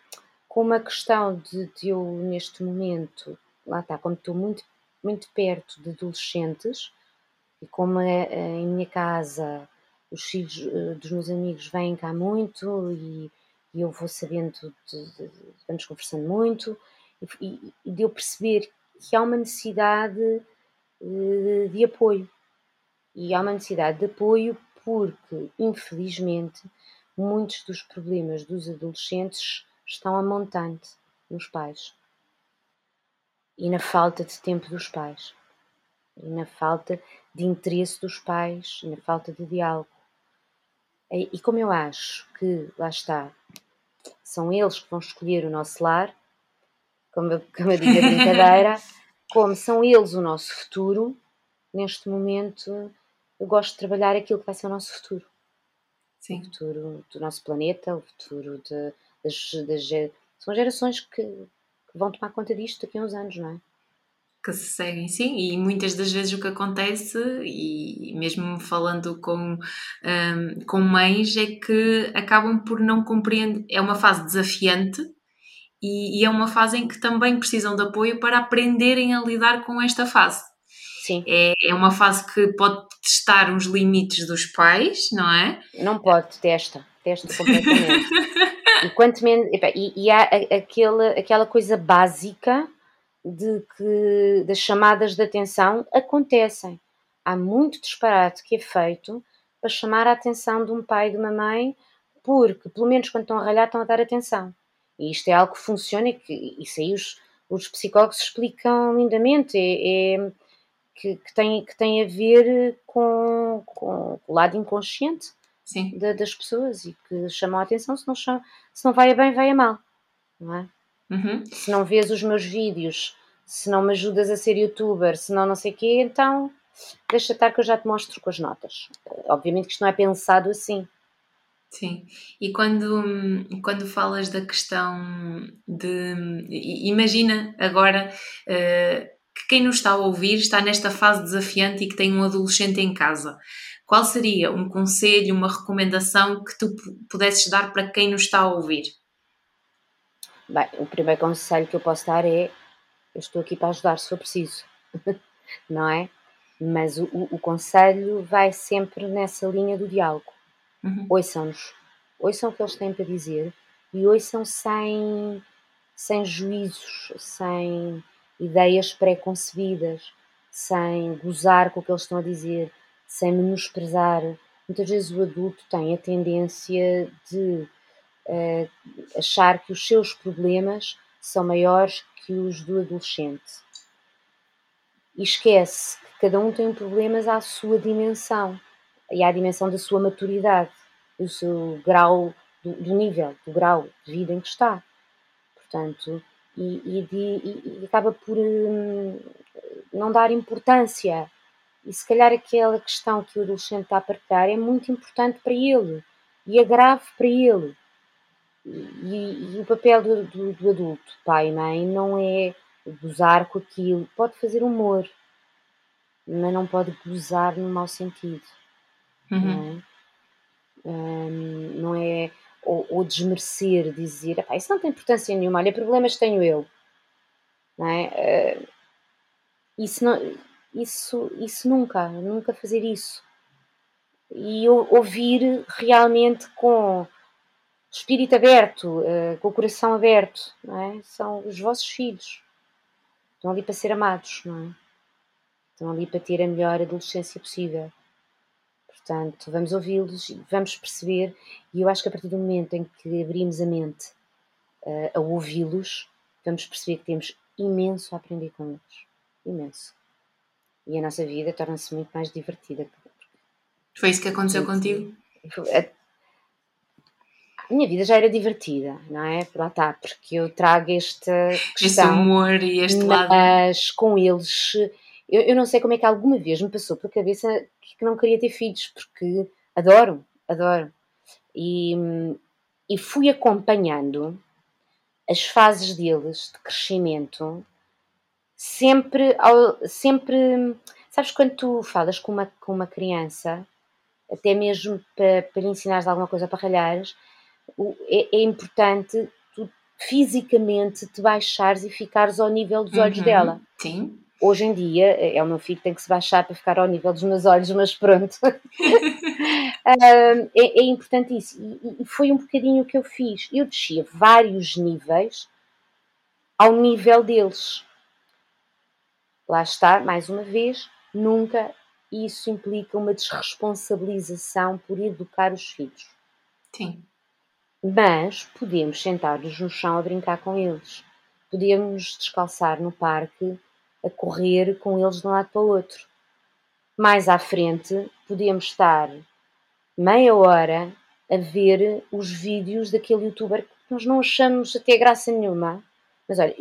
com uma questão de, de, eu, neste momento, lá está, como estou muito, muito perto de adolescentes e como é, é, em minha casa os filhos eh, dos meus amigos vêm cá muito e, e eu vou sabendo, de, de, vamos conversando muito e, e de eu perceber que há uma necessidade de, de apoio. E há uma necessidade de apoio porque, infelizmente, muitos dos problemas dos adolescentes estão a montante nos pais e na falta de tempo dos pais e na falta de interesse dos pais e na falta de diálogo. E como eu acho que, lá está, são eles que vão escolher o nosso lar, como eu, como eu digo a brincadeira, como são eles o nosso futuro, neste momento eu gosto de trabalhar aquilo que vai ser o nosso futuro. Sim. O futuro do nosso planeta, o futuro de, das, das, São gerações que, que vão tomar conta disto daqui a uns anos, não é? Que se seguem, sim, e muitas das vezes o que acontece, e mesmo falando com, um, com mães, é que acabam por não compreender. É uma fase desafiante e, e, é uma fase em que também precisam de apoio para aprenderem a lidar com esta fase. Sim. É, é uma fase que pode testar os limites dos pais, não é? Não pode, testa, testa completamente. e quanto menos. E, e há aquele, aquela coisa básica de que das chamadas de atenção acontecem. Há muito disparate que é feito para chamar a atenção de um pai e de uma mãe, porque, pelo menos quando estão a ralhar, estão a dar atenção. E isto é algo que funciona e que isso aí os, os psicólogos explicam lindamente. É, é que, que, tem, que tem a ver com, com o lado inconsciente de, das pessoas e que chamam a atenção. Se não, chama, se não vai a bem, vai a mal. Não é? Uhum. Se não vês os meus vídeos, se não me ajudas a ser youtuber, se não não sei o quê, então deixa estar que eu já te mostro com as notas. Obviamente que isto não é pensado assim. Sim, e quando, quando falas da questão de. Imagina agora uh, que quem nos está a ouvir está nesta fase desafiante e que tem um adolescente em casa. Qual seria um conselho, uma recomendação que tu pudesses dar para quem nos está a ouvir? Bem, o primeiro conselho que eu posso dar é: eu estou aqui para ajudar se for preciso, não é? Mas o, o, conselho vai sempre nessa linha do diálogo. Uhum. Ouçam-nos, ouçam o que eles têm para dizer e ouçam sem, sem juízos, sem ideias pré-concebidas, sem gozar com o que eles estão a dizer, sem menosprezar. Muitas vezes o adulto tem a tendência de uh, achar que os seus problemas são maiores que os do adolescente. E esquece que cada um tem problemas à sua dimensão e à dimensão da sua maturidade, do seu grau, do, do nível, do grau de vida em que está. Portanto, e, e, de, e acaba por hum, não dar importância. E se calhar aquela questão que o adolescente está a partilhar é muito importante para ele e é grave para ele. E, e o papel do, do, do, adulto, pai e mãe, não é gozar com aquilo. Pode fazer humor, mas não pode gozar no mau sentido. Uhum. Não é? Um, não é ou, ou, desmerecer, dizer isso não tem importância nenhuma, olha, problemas tenho eu. Não é? Uh, isso, não, isso, isso nunca, nunca fazer isso. E ouvir realmente com espírito aberto, uh, com o coração aberto, não é? São os vossos filhos. Estão ali para ser amados, não é? Estão ali para ter a melhor adolescência possível. Portanto, vamos ouvi-los e vamos perceber, e eu acho que a partir do momento em que abrimos a mente uh, a ouvi-los, vamos perceber que temos imenso a aprender com eles. Imenso. E a nossa vida torna-se muito mais divertida. Foi isso que aconteceu contigo? A minha vida já era divertida, não é? Lá está, porque eu trago esta questão. Esse humor e este lado. Mas com eles, eu, eu não sei como é que alguma vez me passou pela cabeça que não queria ter filhos, porque adoro, adoro. E, e fui acompanhando as fases deles de crescimento sempre, ao, sempre sabes quando tu falas com uma, com uma criança, até mesmo para, para lhe ensinares alguma coisa para ralhares, é, é importante tu fisicamente te baixares e ficares ao nível dos olhos uhum, dela. Sim. Hoje em dia, é, o meu filho que tem que se baixar para ficar ao nível dos meus olhos, mas pronto. é, é, importante isso. E, e foi um bocadinho o que eu fiz. Eu descia vários níveis ao nível deles. Lá está, mais uma vez, nunca isso implica uma desresponsabilização por educar os filhos. Sim. Mas podemos sentar-nos no chão a brincar com eles. Podemos descalçar no parque a correr com eles de um lado para o outro. Mais à frente, podemos estar meia hora a ver os vídeos daquele youtuber que nós não achamos até graça nenhuma. Mas olha,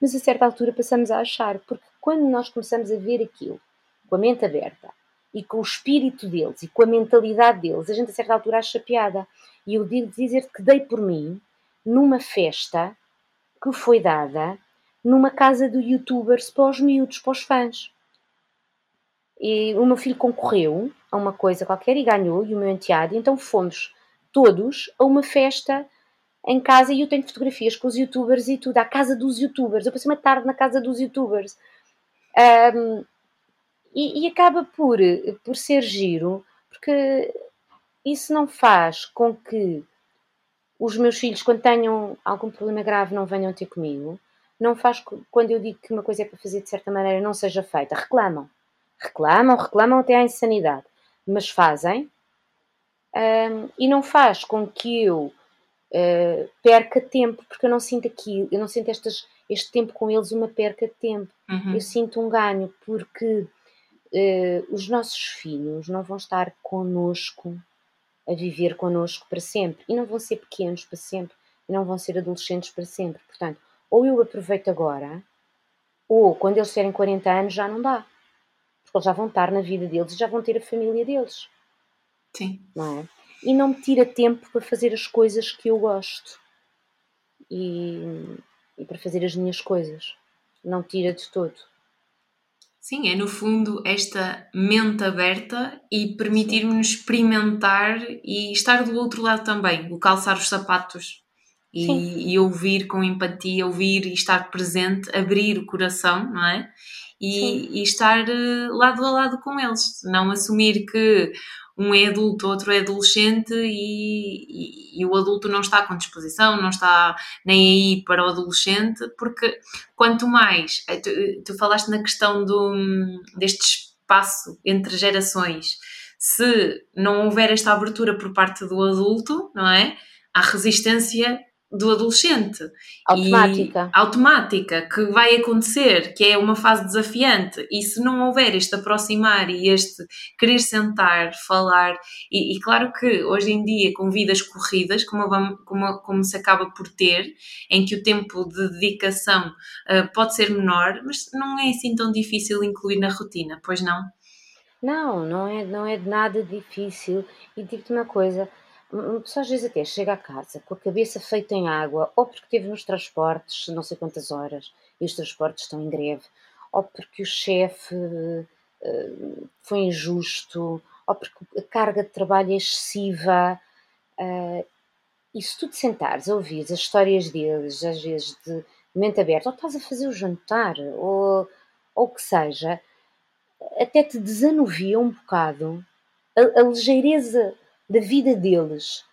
mas a certa altura passamos a achar, porque quando nós começamos a ver aquilo com a mente aberta e com o espírito deles e com a mentalidade deles, a gente a certa altura acha piada. E eu digo dizer que dei por mim numa festa que foi dada numa casa de youtubers para os miúdos, para os fãs. E o meu filho concorreu a uma coisa qualquer e ganhou, e o meu enteado, então fomos todos a uma festa em casa e eu tenho fotografias com os youtubers e tudo, à casa dos youtubers. Eu passei uma tarde na casa dos youtubers. Um, e, e, acaba por, por ser giro, porque isso não faz com que os meus filhos, quando tenham algum problema grave, não venham ter comigo. Não faz quando eu digo que uma coisa é para fazer de certa maneira não seja feita. Reclamam. Reclamam, reclamam até à insanidade. Mas fazem. Um, e não faz com que eu uh, perca tempo, porque eu não sinto aqui, eu não sinto estas, este tempo com eles uma perca de tempo. Uhum. Eu sinto um ganho, porque uh, os nossos filhos não vão estar connosco a viver connosco para sempre e não vão ser pequenos para sempre e não vão ser adolescentes para sempre. Portanto, ou eu aproveito agora, ou quando eles tiverem 40 anos já não dá. Porque eles já vão estar na vida deles e já vão ter a família deles. Sim. Não é? E não me tira tempo para fazer as coisas que eu gosto. E, e para fazer as minhas coisas. Não tira de todo. Sim, é no fundo esta mente aberta e permitir-nos experimentar e estar do outro lado também, o calçar os sapatos e, e, ouvir com empatia, ouvir e estar presente, abrir o coração, não é? E, e estar eh, lado a lado com eles, não assumir que um é adulto, outro é adolescente e, e, o adulto não está com disposição, não está nem aí para o adolescente, porque quanto mais, eh, tu, tu falaste na questão do, deste espaço entre gerações, se não houver esta abertura por parte do adulto, não é? Há resistência do adolescente. Automática. E, automática, que vai acontecer, que é uma fase desafiante. E se não houver este aproximar e este querer sentar, falar, e, e claro que hoje em dia, com vidas corridas, como, vamos, como, como se acaba por ter, em que o tempo de dedicação uh, pode ser menor, mas não é assim tão difícil incluir na rotina, pois não? Não, não é, não é nada difícil. E digo-te uma coisa uma pessoa às vezes até chega a casa com a cabeça feita em água, ou porque teve nos transportes não sei quantas horas e os transportes estão em greve, ou porque o chefe uh, foi injusto, ou porque a carga de trabalho é excessiva. Uh, e se tu te sentares a ouvir as histórias deles, às vezes de mente aberta, ou estás a fazer o jantar, ou o que seja, até te desanuvia um bocado a, a ligeireza da vida deles.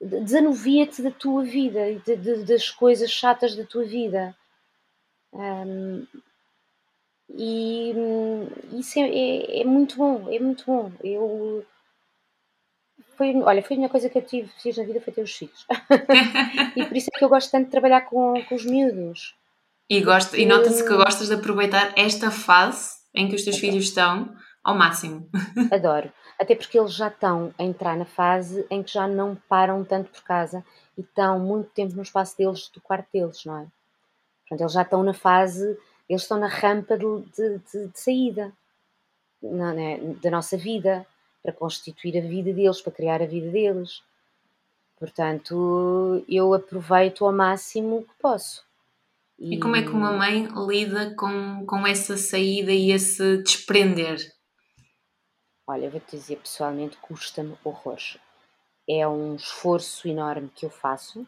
Desanuvia-te da tua vida e de, de, das coisas chatas da tua vida. Um, e isso é, é, é, muito bom, é muito bom. Eu foi, olha, foi a melhor coisa que eu tive, fiz na vida foi ter os filhos. e por isso é que eu gosto tanto de trabalhar com, com os miúdos. E, gosto, e nota-se que gostas de aproveitar esta fase em que os teus filhos estão ao máximo. Adoro. Até porque eles já estão a entrar na fase em que já não param tanto por casa e estão muito tempo no espaço deles, do quarto deles, não é? Portanto, eles já estão na fase, eles estão na rampa de, de, de, de saída não, é? da nossa vida, para constituir a vida deles, para criar a vida deles. Portanto, eu aproveito ao máximo o que posso. E, e como é que uma mãe lida com, com essa saída e esse desprender? Olha, vou-te dizer pessoalmente, custa-me horrores. É um esforço enorme que eu faço,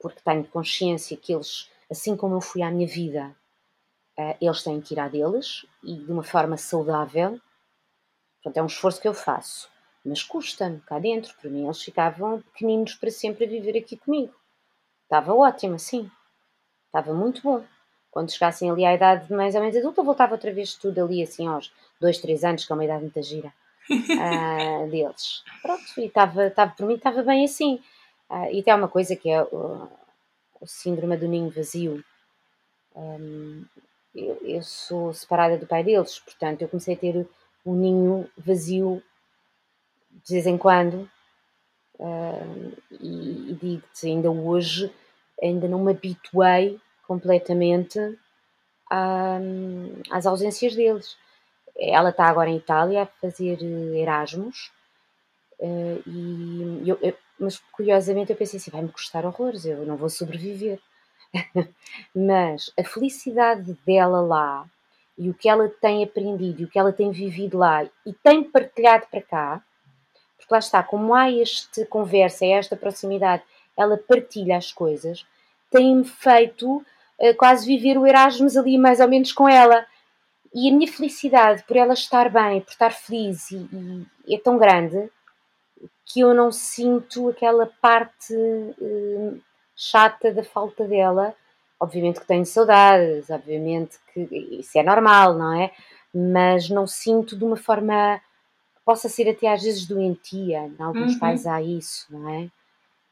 porque tenho consciência que eles, assim como eu fui à minha vida, uh, eles têm que ir à deles e de uma forma saudável. Portanto, é um esforço que eu faço. Mas custa-me cá dentro. Para mim, eles ficavam pequeninos para sempre a viver aqui comigo. Estava ótimo assim. Estava muito bom. Quando chegassem ali à idade mais ou menos adulta, voltava outra vez tudo ali assim aos 2, 3 anos, que é uma idade muito gira uh, deles. Pronto, e estava, por mim estava bem assim. Uh, e até há uma coisa que é o, o síndrome do ninho vazio. Um, eu, eu, sou separada do pai deles, portanto eu comecei a ter um ninho vazio de vez em quando. Uh, e, e digo-te, ainda hoje, ainda não me habituei completamente às ausências deles. Ela está agora em Itália a fazer eh, Erasmus, uh, e eu, eu, mas curiosamente eu pensei assim: vai-me custar horrores, eu não vou sobreviver. mas a felicidade dela lá e o que ela tem aprendido e o que ela tem vivido lá e tem partilhado para cá, porque lá está, como há esta conversa, esta proximidade, ela partilha as coisas, tem-me feito quase viver o Erasmus ali mais ou menos com ela. E a minha felicidade por ela estar bem, por estar feliz e, e é tão grande que eu não sinto aquela parte uh, chata da falta dela. Obviamente que tenho saudades, obviamente que isso é normal, não é? Mas não sinto de uma forma. Possa ser até às vezes doentia, em alguns uhum. pais há isso, não é?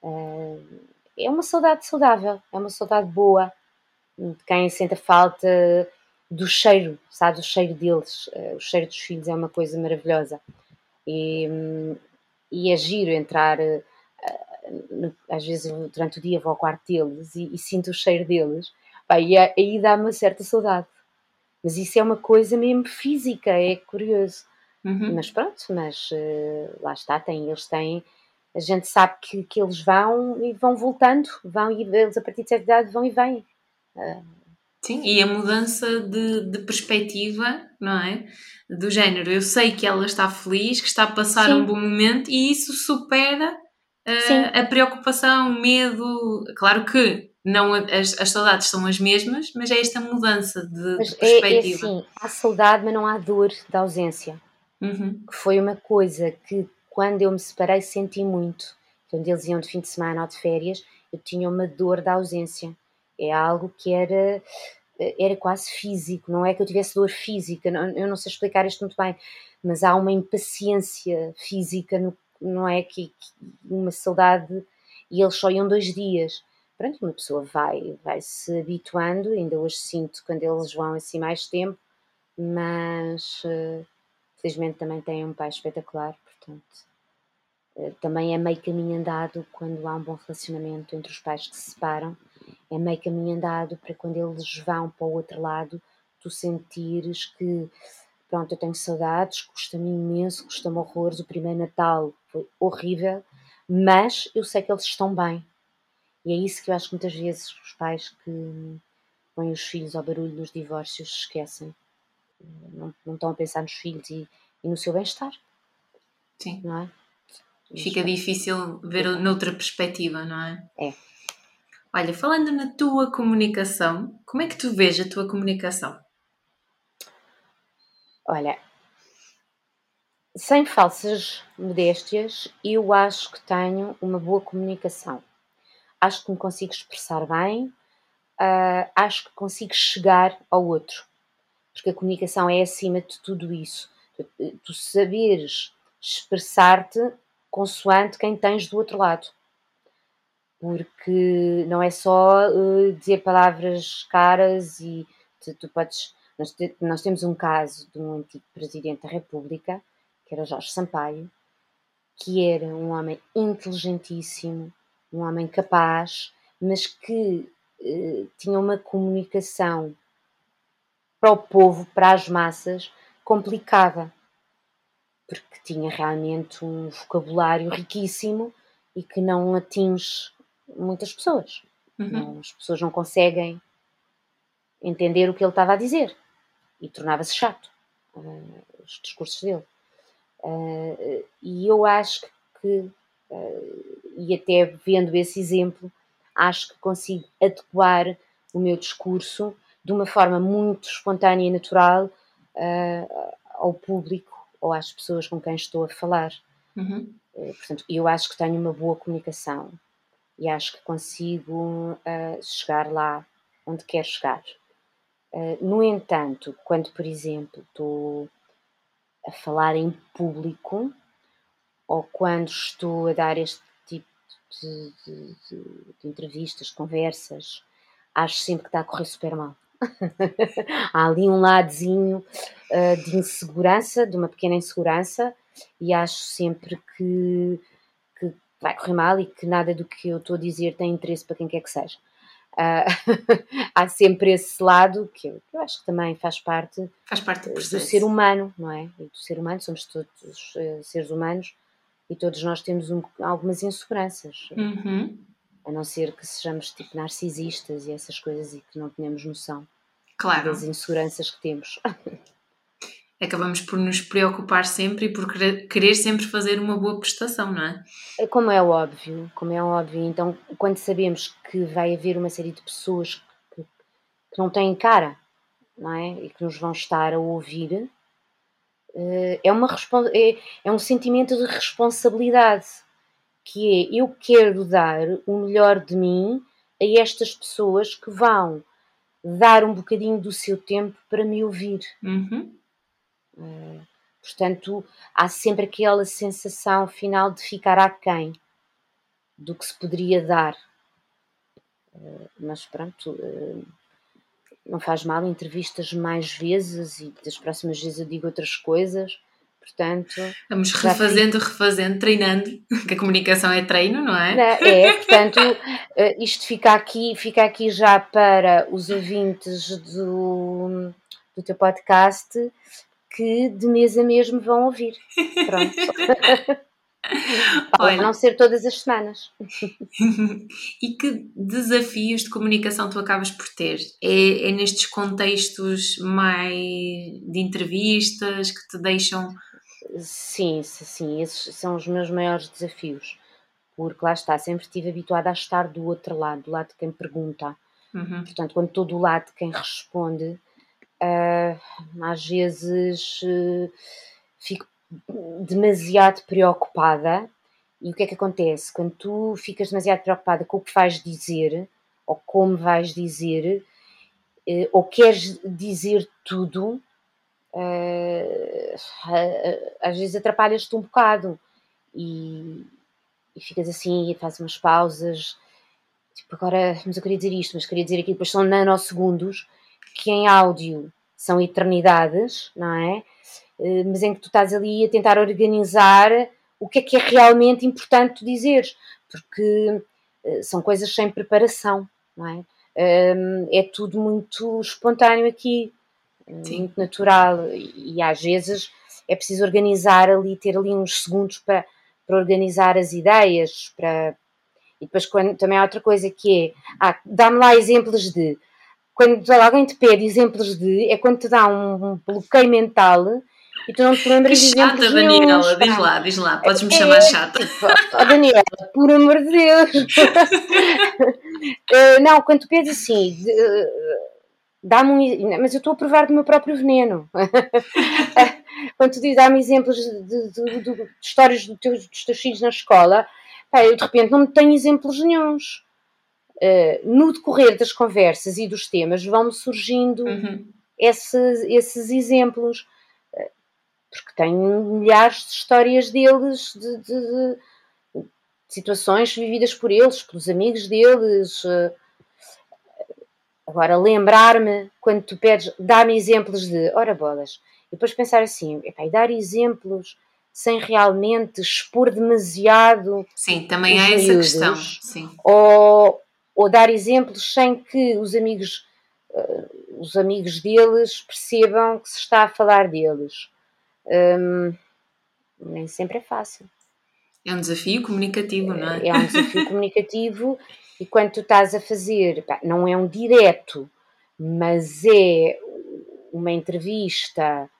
Uh, é uma saudade saudável, é uma saudade boa, de quem sente a falta do cheiro, sabe? O cheiro deles, uh, o cheiro dos filhos é uma coisa maravilhosa. E, um, e é giro entrar, no, às vezes durante o dia vou ao quarto deles e, e sinto o cheiro deles, Pá, e aí dá uma certa saudade. Mas isso é uma coisa mesmo física, é curioso. Uhum. Mas pronto, mas uh, lá está, tem, eles têm. A gente sabe que, que eles vão e vão voltando, vão e eles a partir de certa idade vão e vêm. Sim, e a mudança de, de perspectiva, não é? Do género, eu sei que ela está feliz, que está a passar Sim. um bom momento e isso supera uh, a preocupação, o medo. Claro que não as, as saudades são as mesmas, mas é esta mudança de, mas de perspectiva. É, é assim, há saudade, mas não há dor da ausência. Uhum. Que foi uma coisa que quando eu me separei senti muito. Quando eles iam de fim de semana ou de férias, eu tinha uma dor da ausência é algo que era, era quase físico, não é que eu tivesse dor física, não, eu não sei explicar isto muito bem, mas há uma impaciência física, no, não é que, que, uma saudade, e eles só iam dois dias. Pronto, uma pessoa vai, vai se habituando, ainda hoje sinto quando eles vão assim mais tempo, mas uh, felizmente também têm um pai espetacular, portanto uh, também é meio caminho andado quando há um bom relacionamento entre os pais que se separam é meio caminho andado para quando eles vão para o outro lado, tu sentires que, pronto, eu tenho saudades, custa-me imenso, custa-me horrores, o primeiro Natal foi horrível, mas eu sei que eles estão bem. E é isso que eu acho que muitas vezes os pais que põem os filhos ao barulho nos divórcios esquecem. Não, não estão a pensar nos filhos e, e no seu bem-estar. Sim. Não é? Fica difícil ver noutra perspectiva, não é? É. Olha, falando na tua comunicação, como é que tu vês a tua comunicação? Olha, sem falsas modéstias, eu acho que tenho uma boa comunicação. Acho que me consigo expressar bem, uh, acho que consigo chegar ao outro. Porque a comunicação é acima de tudo isso. Tu, saberes expressar-te consoante quem tens do outro lado porque não é só uh, dizer palavras caras e tu, tu podes. Nós, te, nós, temos um caso de um antigo presidente da República, que era Jorge Sampaio, que era um homem inteligentíssimo, um homem capaz, mas que uh, tinha uma comunicação para o povo, para as massas, complicada, porque tinha realmente um vocabulário riquíssimo e que não atinge muitas pessoas. Uhum. As pessoas não conseguem entender o que ele estava a dizer e tornava-se chato uh, os discursos dele. Uh, e eu acho que, uh, e até vendo esse exemplo, acho que consigo adequar o meu discurso de uma forma muito espontânea e natural ao público ou às pessoas com quem estou a falar. Uhum. portanto, eu acho que tenho uma boa comunicação e acho que consigo uh, chegar lá onde quero chegar. Uh, no entanto, quando, por exemplo, estou a falar em público ou quando estou a dar este tipo de, de, de, de entrevistas, conversas, acho sempre que está a correr super mal. Há ali um ladozinho uh, de insegurança, de uma pequena insegurança, e acho sempre que vai correr mal e que nada do que eu estou a dizer tem interesse para quem quer que seja. Uh, há sempre esse lado que eu, eu, acho que também faz parte, faz parte do, do, ser humano, não é? E do ser humano, somos todos uh, seres humanos e todos nós temos um, algumas inseguranças. Uhum. A não ser que sejamos tipo narcisistas e essas coisas e que não tenhamos noção claro. das inseguranças que temos. acabamos por nos preocupar sempre e por querer sempre fazer uma boa prestação, não é? Como é óbvio, como é óbvio. Então, quando sabemos que vai haver uma série de pessoas que, que não têm cara, não é? E que nos vão estar a ouvir, eh, é, uma, é, é um sentimento de responsabilidade, que é, eu quero dar o melhor de mim a estas pessoas que vão dar um bocadinho do seu tempo para me ouvir. Uhum. Eh, portanto, há sempre aquela sensação final de ficar aquém do que se poderia dar. Uh, mas pronto, uh, não faz mal entrevistas mais vezes e das próximas vezes eu digo outras coisas. Portanto, vamos refazendo, refazendo, treinando, que a comunicação é treino, não é? É, portanto, isto fica aqui, fica aqui já para os ouvintes do, do teu podcast que de mês a mês me vão ouvir. Pronto. Pode não ser todas as semanas. e que desafios de comunicação tu acabas por ter? É, é, nestes contextos mais de entrevistas que te deixam. Sim, sim, esses são os meus maiores desafios. Porque lá está, sempre estive habituada a estar do outro lado, do lado de quem pergunta. Uhum. Portanto, quando estou do lado de quem responde, uh, às vezes uh, fico demasiado preocupada. E o que é que acontece? Quando tu ficas demasiado preocupada com o que vais dizer, ou como vais dizer, uh, ou queres dizer tudo, às vezes atrapalhas-te um bocado e, e ficas assim e fazes umas pausas. Tipo, agora, mas eu queria dizer isto, mas queria dizer aquilo, depois são nanosegundos que em áudio são eternidades, não é? Eh, mas em que tu estás ali a tentar organizar o que é que é realmente importante dizeres, porque eh, são coisas sem preparação, não é? Ehm, é tudo muito espontâneo aqui, Sim. muito natural, e às vezes é preciso organizar ali, ter ali uns segundos para, para organizar as ideias, para... E depois quando, também há outra coisa que é, ah, dá-me lá exemplos de, quando alguém te pede exemplos de, é quando te dá um, bloqueio mental e tu não te lembras que de exemplos chata, Daniela, nenhums, diz lá, diz lá, podes-me é, chamar chata. Tipo, oh, Daniela, por amor de Deus. uh, não, quando tu pedes assim, uh, dá-me um. Mas eu estou a provar do meu próprio veneno. quando tu dizes, dá-me exemplos de, de, de, de, histórias dos teus, dos teus filhos na escola, pá, eu de repente não tenho exemplos nenhums. Uh, no decorrer das conversas e dos temas vão-me surgindo uhum. esses, esses exemplos, uh, porque tenho milhares de histórias deles, de, de, de, situações vividas por eles, pelos amigos deles. Uh, agora, lembrar-me, quando tu pedes, dá-me exemplos de, ora bolas, e depois pensar assim, epá, e dar exemplos sem realmente expor demasiado. Sim, também há essa questão. Sim. Ou, ou dar exemplos sem que os amigos, uh, os amigos deles percebam que se está a falar deles. Um, nem sempre é fácil. É um desafio comunicativo, não é? É um desafio comunicativo e quando tu estás a fazer, pá, não é um direto, mas é uma entrevista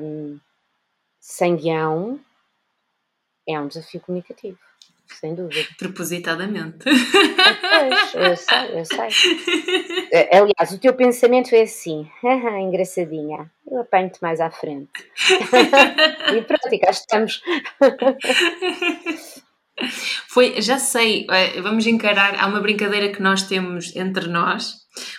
um, sem guião, é um desafio comunicativo sem dúvida. Propositadamente. Pois, eu sei, eu sei. Eh, aliás, o teu pensamento é assim, engraçadinha, eu apanho-te mais à frente. e pronto, e cá estamos. Foi, já sei, eh, vamos encarar, há uma brincadeira que nós temos entre nós,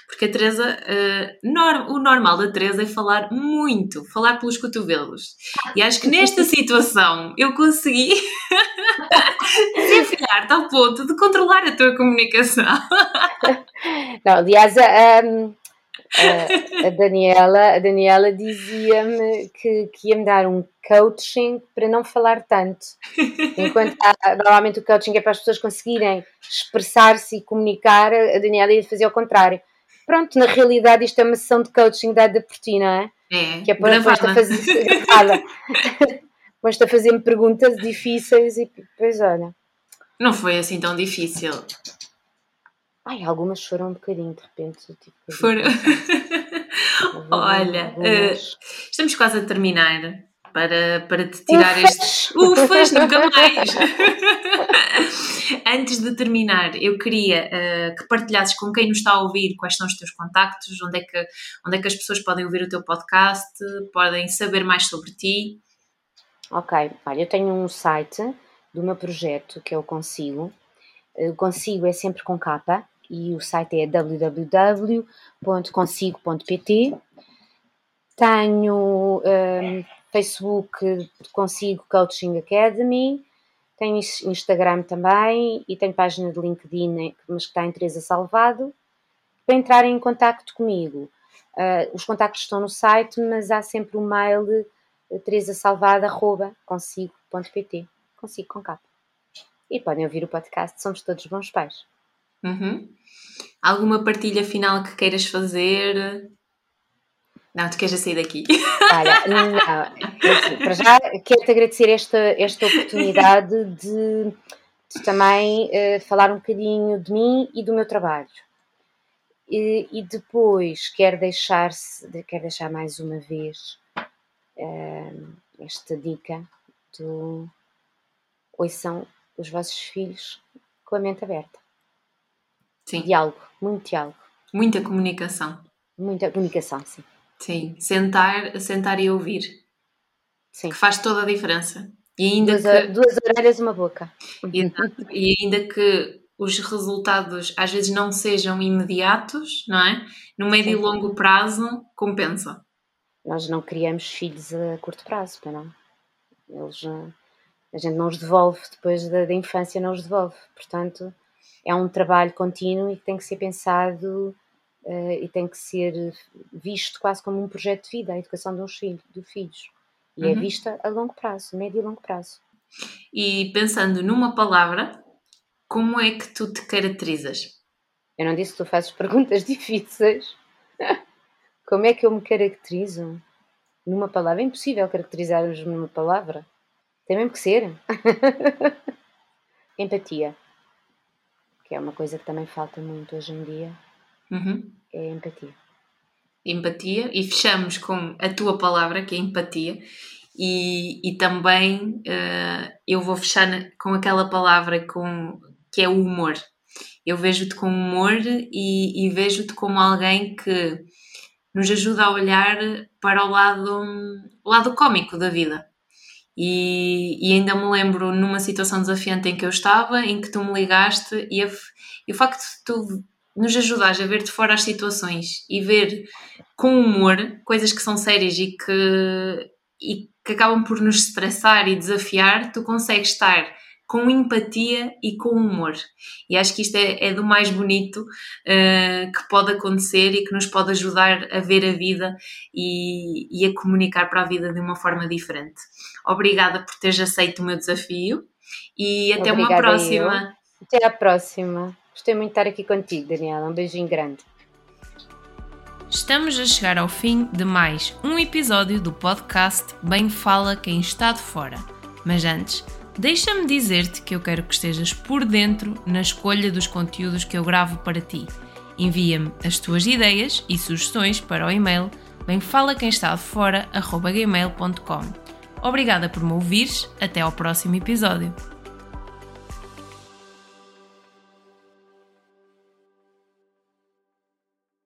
porque a Teresa, uh, nor, o normal da Teresa é falar muito, falar pelos cotovelos. E acho que nesta situação eu consegui desafiar-te ao ponto de controlar a tua comunicação. Não, aliás, um, a, a Daniela, a Daniela dizia-me que, que ia me dar um coaching para não falar tanto. Enquanto há, normalmente o coaching é para as pessoas conseguirem expressar-se e comunicar, a Daniela ia fazer ao contrário. Pronto, na realidade isto é uma sessão de coaching dada por ti, não é? É, que é para depois a fazer depois a fazer-me perguntas difíceis e depois olha. Não foi assim tão difícil. Ai, algumas foram um bocadinho, de repente. Tipo, foram. Olha, uh, estamos quase a terminar para, para te tirar Ufas. estes. Ufas, nunca mais! Antes de terminar, eu queria uh, que partilhasses com quem nos está a ouvir quais são os teus contactos, onde é, que, onde é que as pessoas podem ouvir o teu podcast, podem saber mais sobre ti. Ok, olha, eu tenho um site do meu projeto que eu consigo. Eu consigo é sempre com capa e o site é www.consigo.pt. Tenho um, Facebook Consigo Coaching Academy, tenho Instagram também e tenho página de LinkedIn, mas que está em Teresa Salvado, para entrarem em contato comigo. Uh, os contactos estão no site, mas há sempre o mail de teresasalvada.consigo.pt. Consigo com capa. E podem ouvir o podcast Somos Todos Bons Pais. Uhum. Alguma partilha final que queiras fazer? Não, tu queres sair daqui? Olha, não, para já quero-te agradecer esta, esta oportunidade de, de também uh, falar um bocadinho de mim e do meu trabalho. E, e depois quero deixar, quero deixar mais uma vez uh, esta dica do ouçam os vossos filhos com a mente aberta. Sim. Diálogo, muito diálogo. Muita comunicação. Muita comunicação, sim. Sim, sentar, sentar e ouvir. Sim. Que faz toda a diferença. E ainda duas, que... duas orelhas e uma boca. Exato. E ainda que os resultados às vezes não sejam imediatos, não é? No médio e longo prazo, compensa. Nós não criamos filhos a curto prazo, não. Eles, eh, a gente não os devolve depois da, da infância, não os devolve. Portanto, é um trabalho contínuo e que tem que ser pensado uh, e tem que ser visto quase como um projeto de vida, a educação de, uns filhos, de filhos. E é uhum. é vista a longo prazo, médio e longo prazo. E pensando numa palavra, como é que tu te caracterizas? Eu não disse que tu fazes perguntas difíceis. Como é que eu me caracterizo? Numa palavra? É impossível caracterizar-nos numa palavra. Tem mesmo que ser. Empatia que é uma coisa que também falta muito hoje em dia, uhum. é empatia. Empatia, e fechamos com a tua palavra, que é empatia, e, e também uh, eu vou fechar com aquela palavra com, que é o humor. Eu vejo-te com humor e, e vejo-te como alguém que nos ajuda a olhar para o lado, o lado cómico da vida. E, e, ainda me lembro numa situação desafiante em que eu estava, em que tu me ligaste e, a, e o facto de tu nos ajudares a ver de fora as situações e ver com humor coisas que são sérias e que, e que acabam por nos estressar e desafiar, tu consegues estar com empatia e com humor. E acho que isto é, é do mais bonito uh, que pode acontecer e que nos pode ajudar a ver a vida e, e a comunicar para a vida de uma forma diferente. Obrigada por teres aceito o meu desafio e até Obrigada uma próxima. Eu. Até à próxima. Gostei muito de estar aqui contigo, Daniela. Um beijinho grande. Estamos a chegar ao fim de mais um episódio do podcast Bem Fala Quem Está de Fora. Mas antes, Deixa-me dizer-te que eu quero que estejas por dentro na escolha dos conteúdos que eu gravo para ti. Envia-me as tuas ideias e sugestões para o e-mail bemfalaquemestadefora.gmail.com Obrigada por me ouvires, até ao próximo episódio.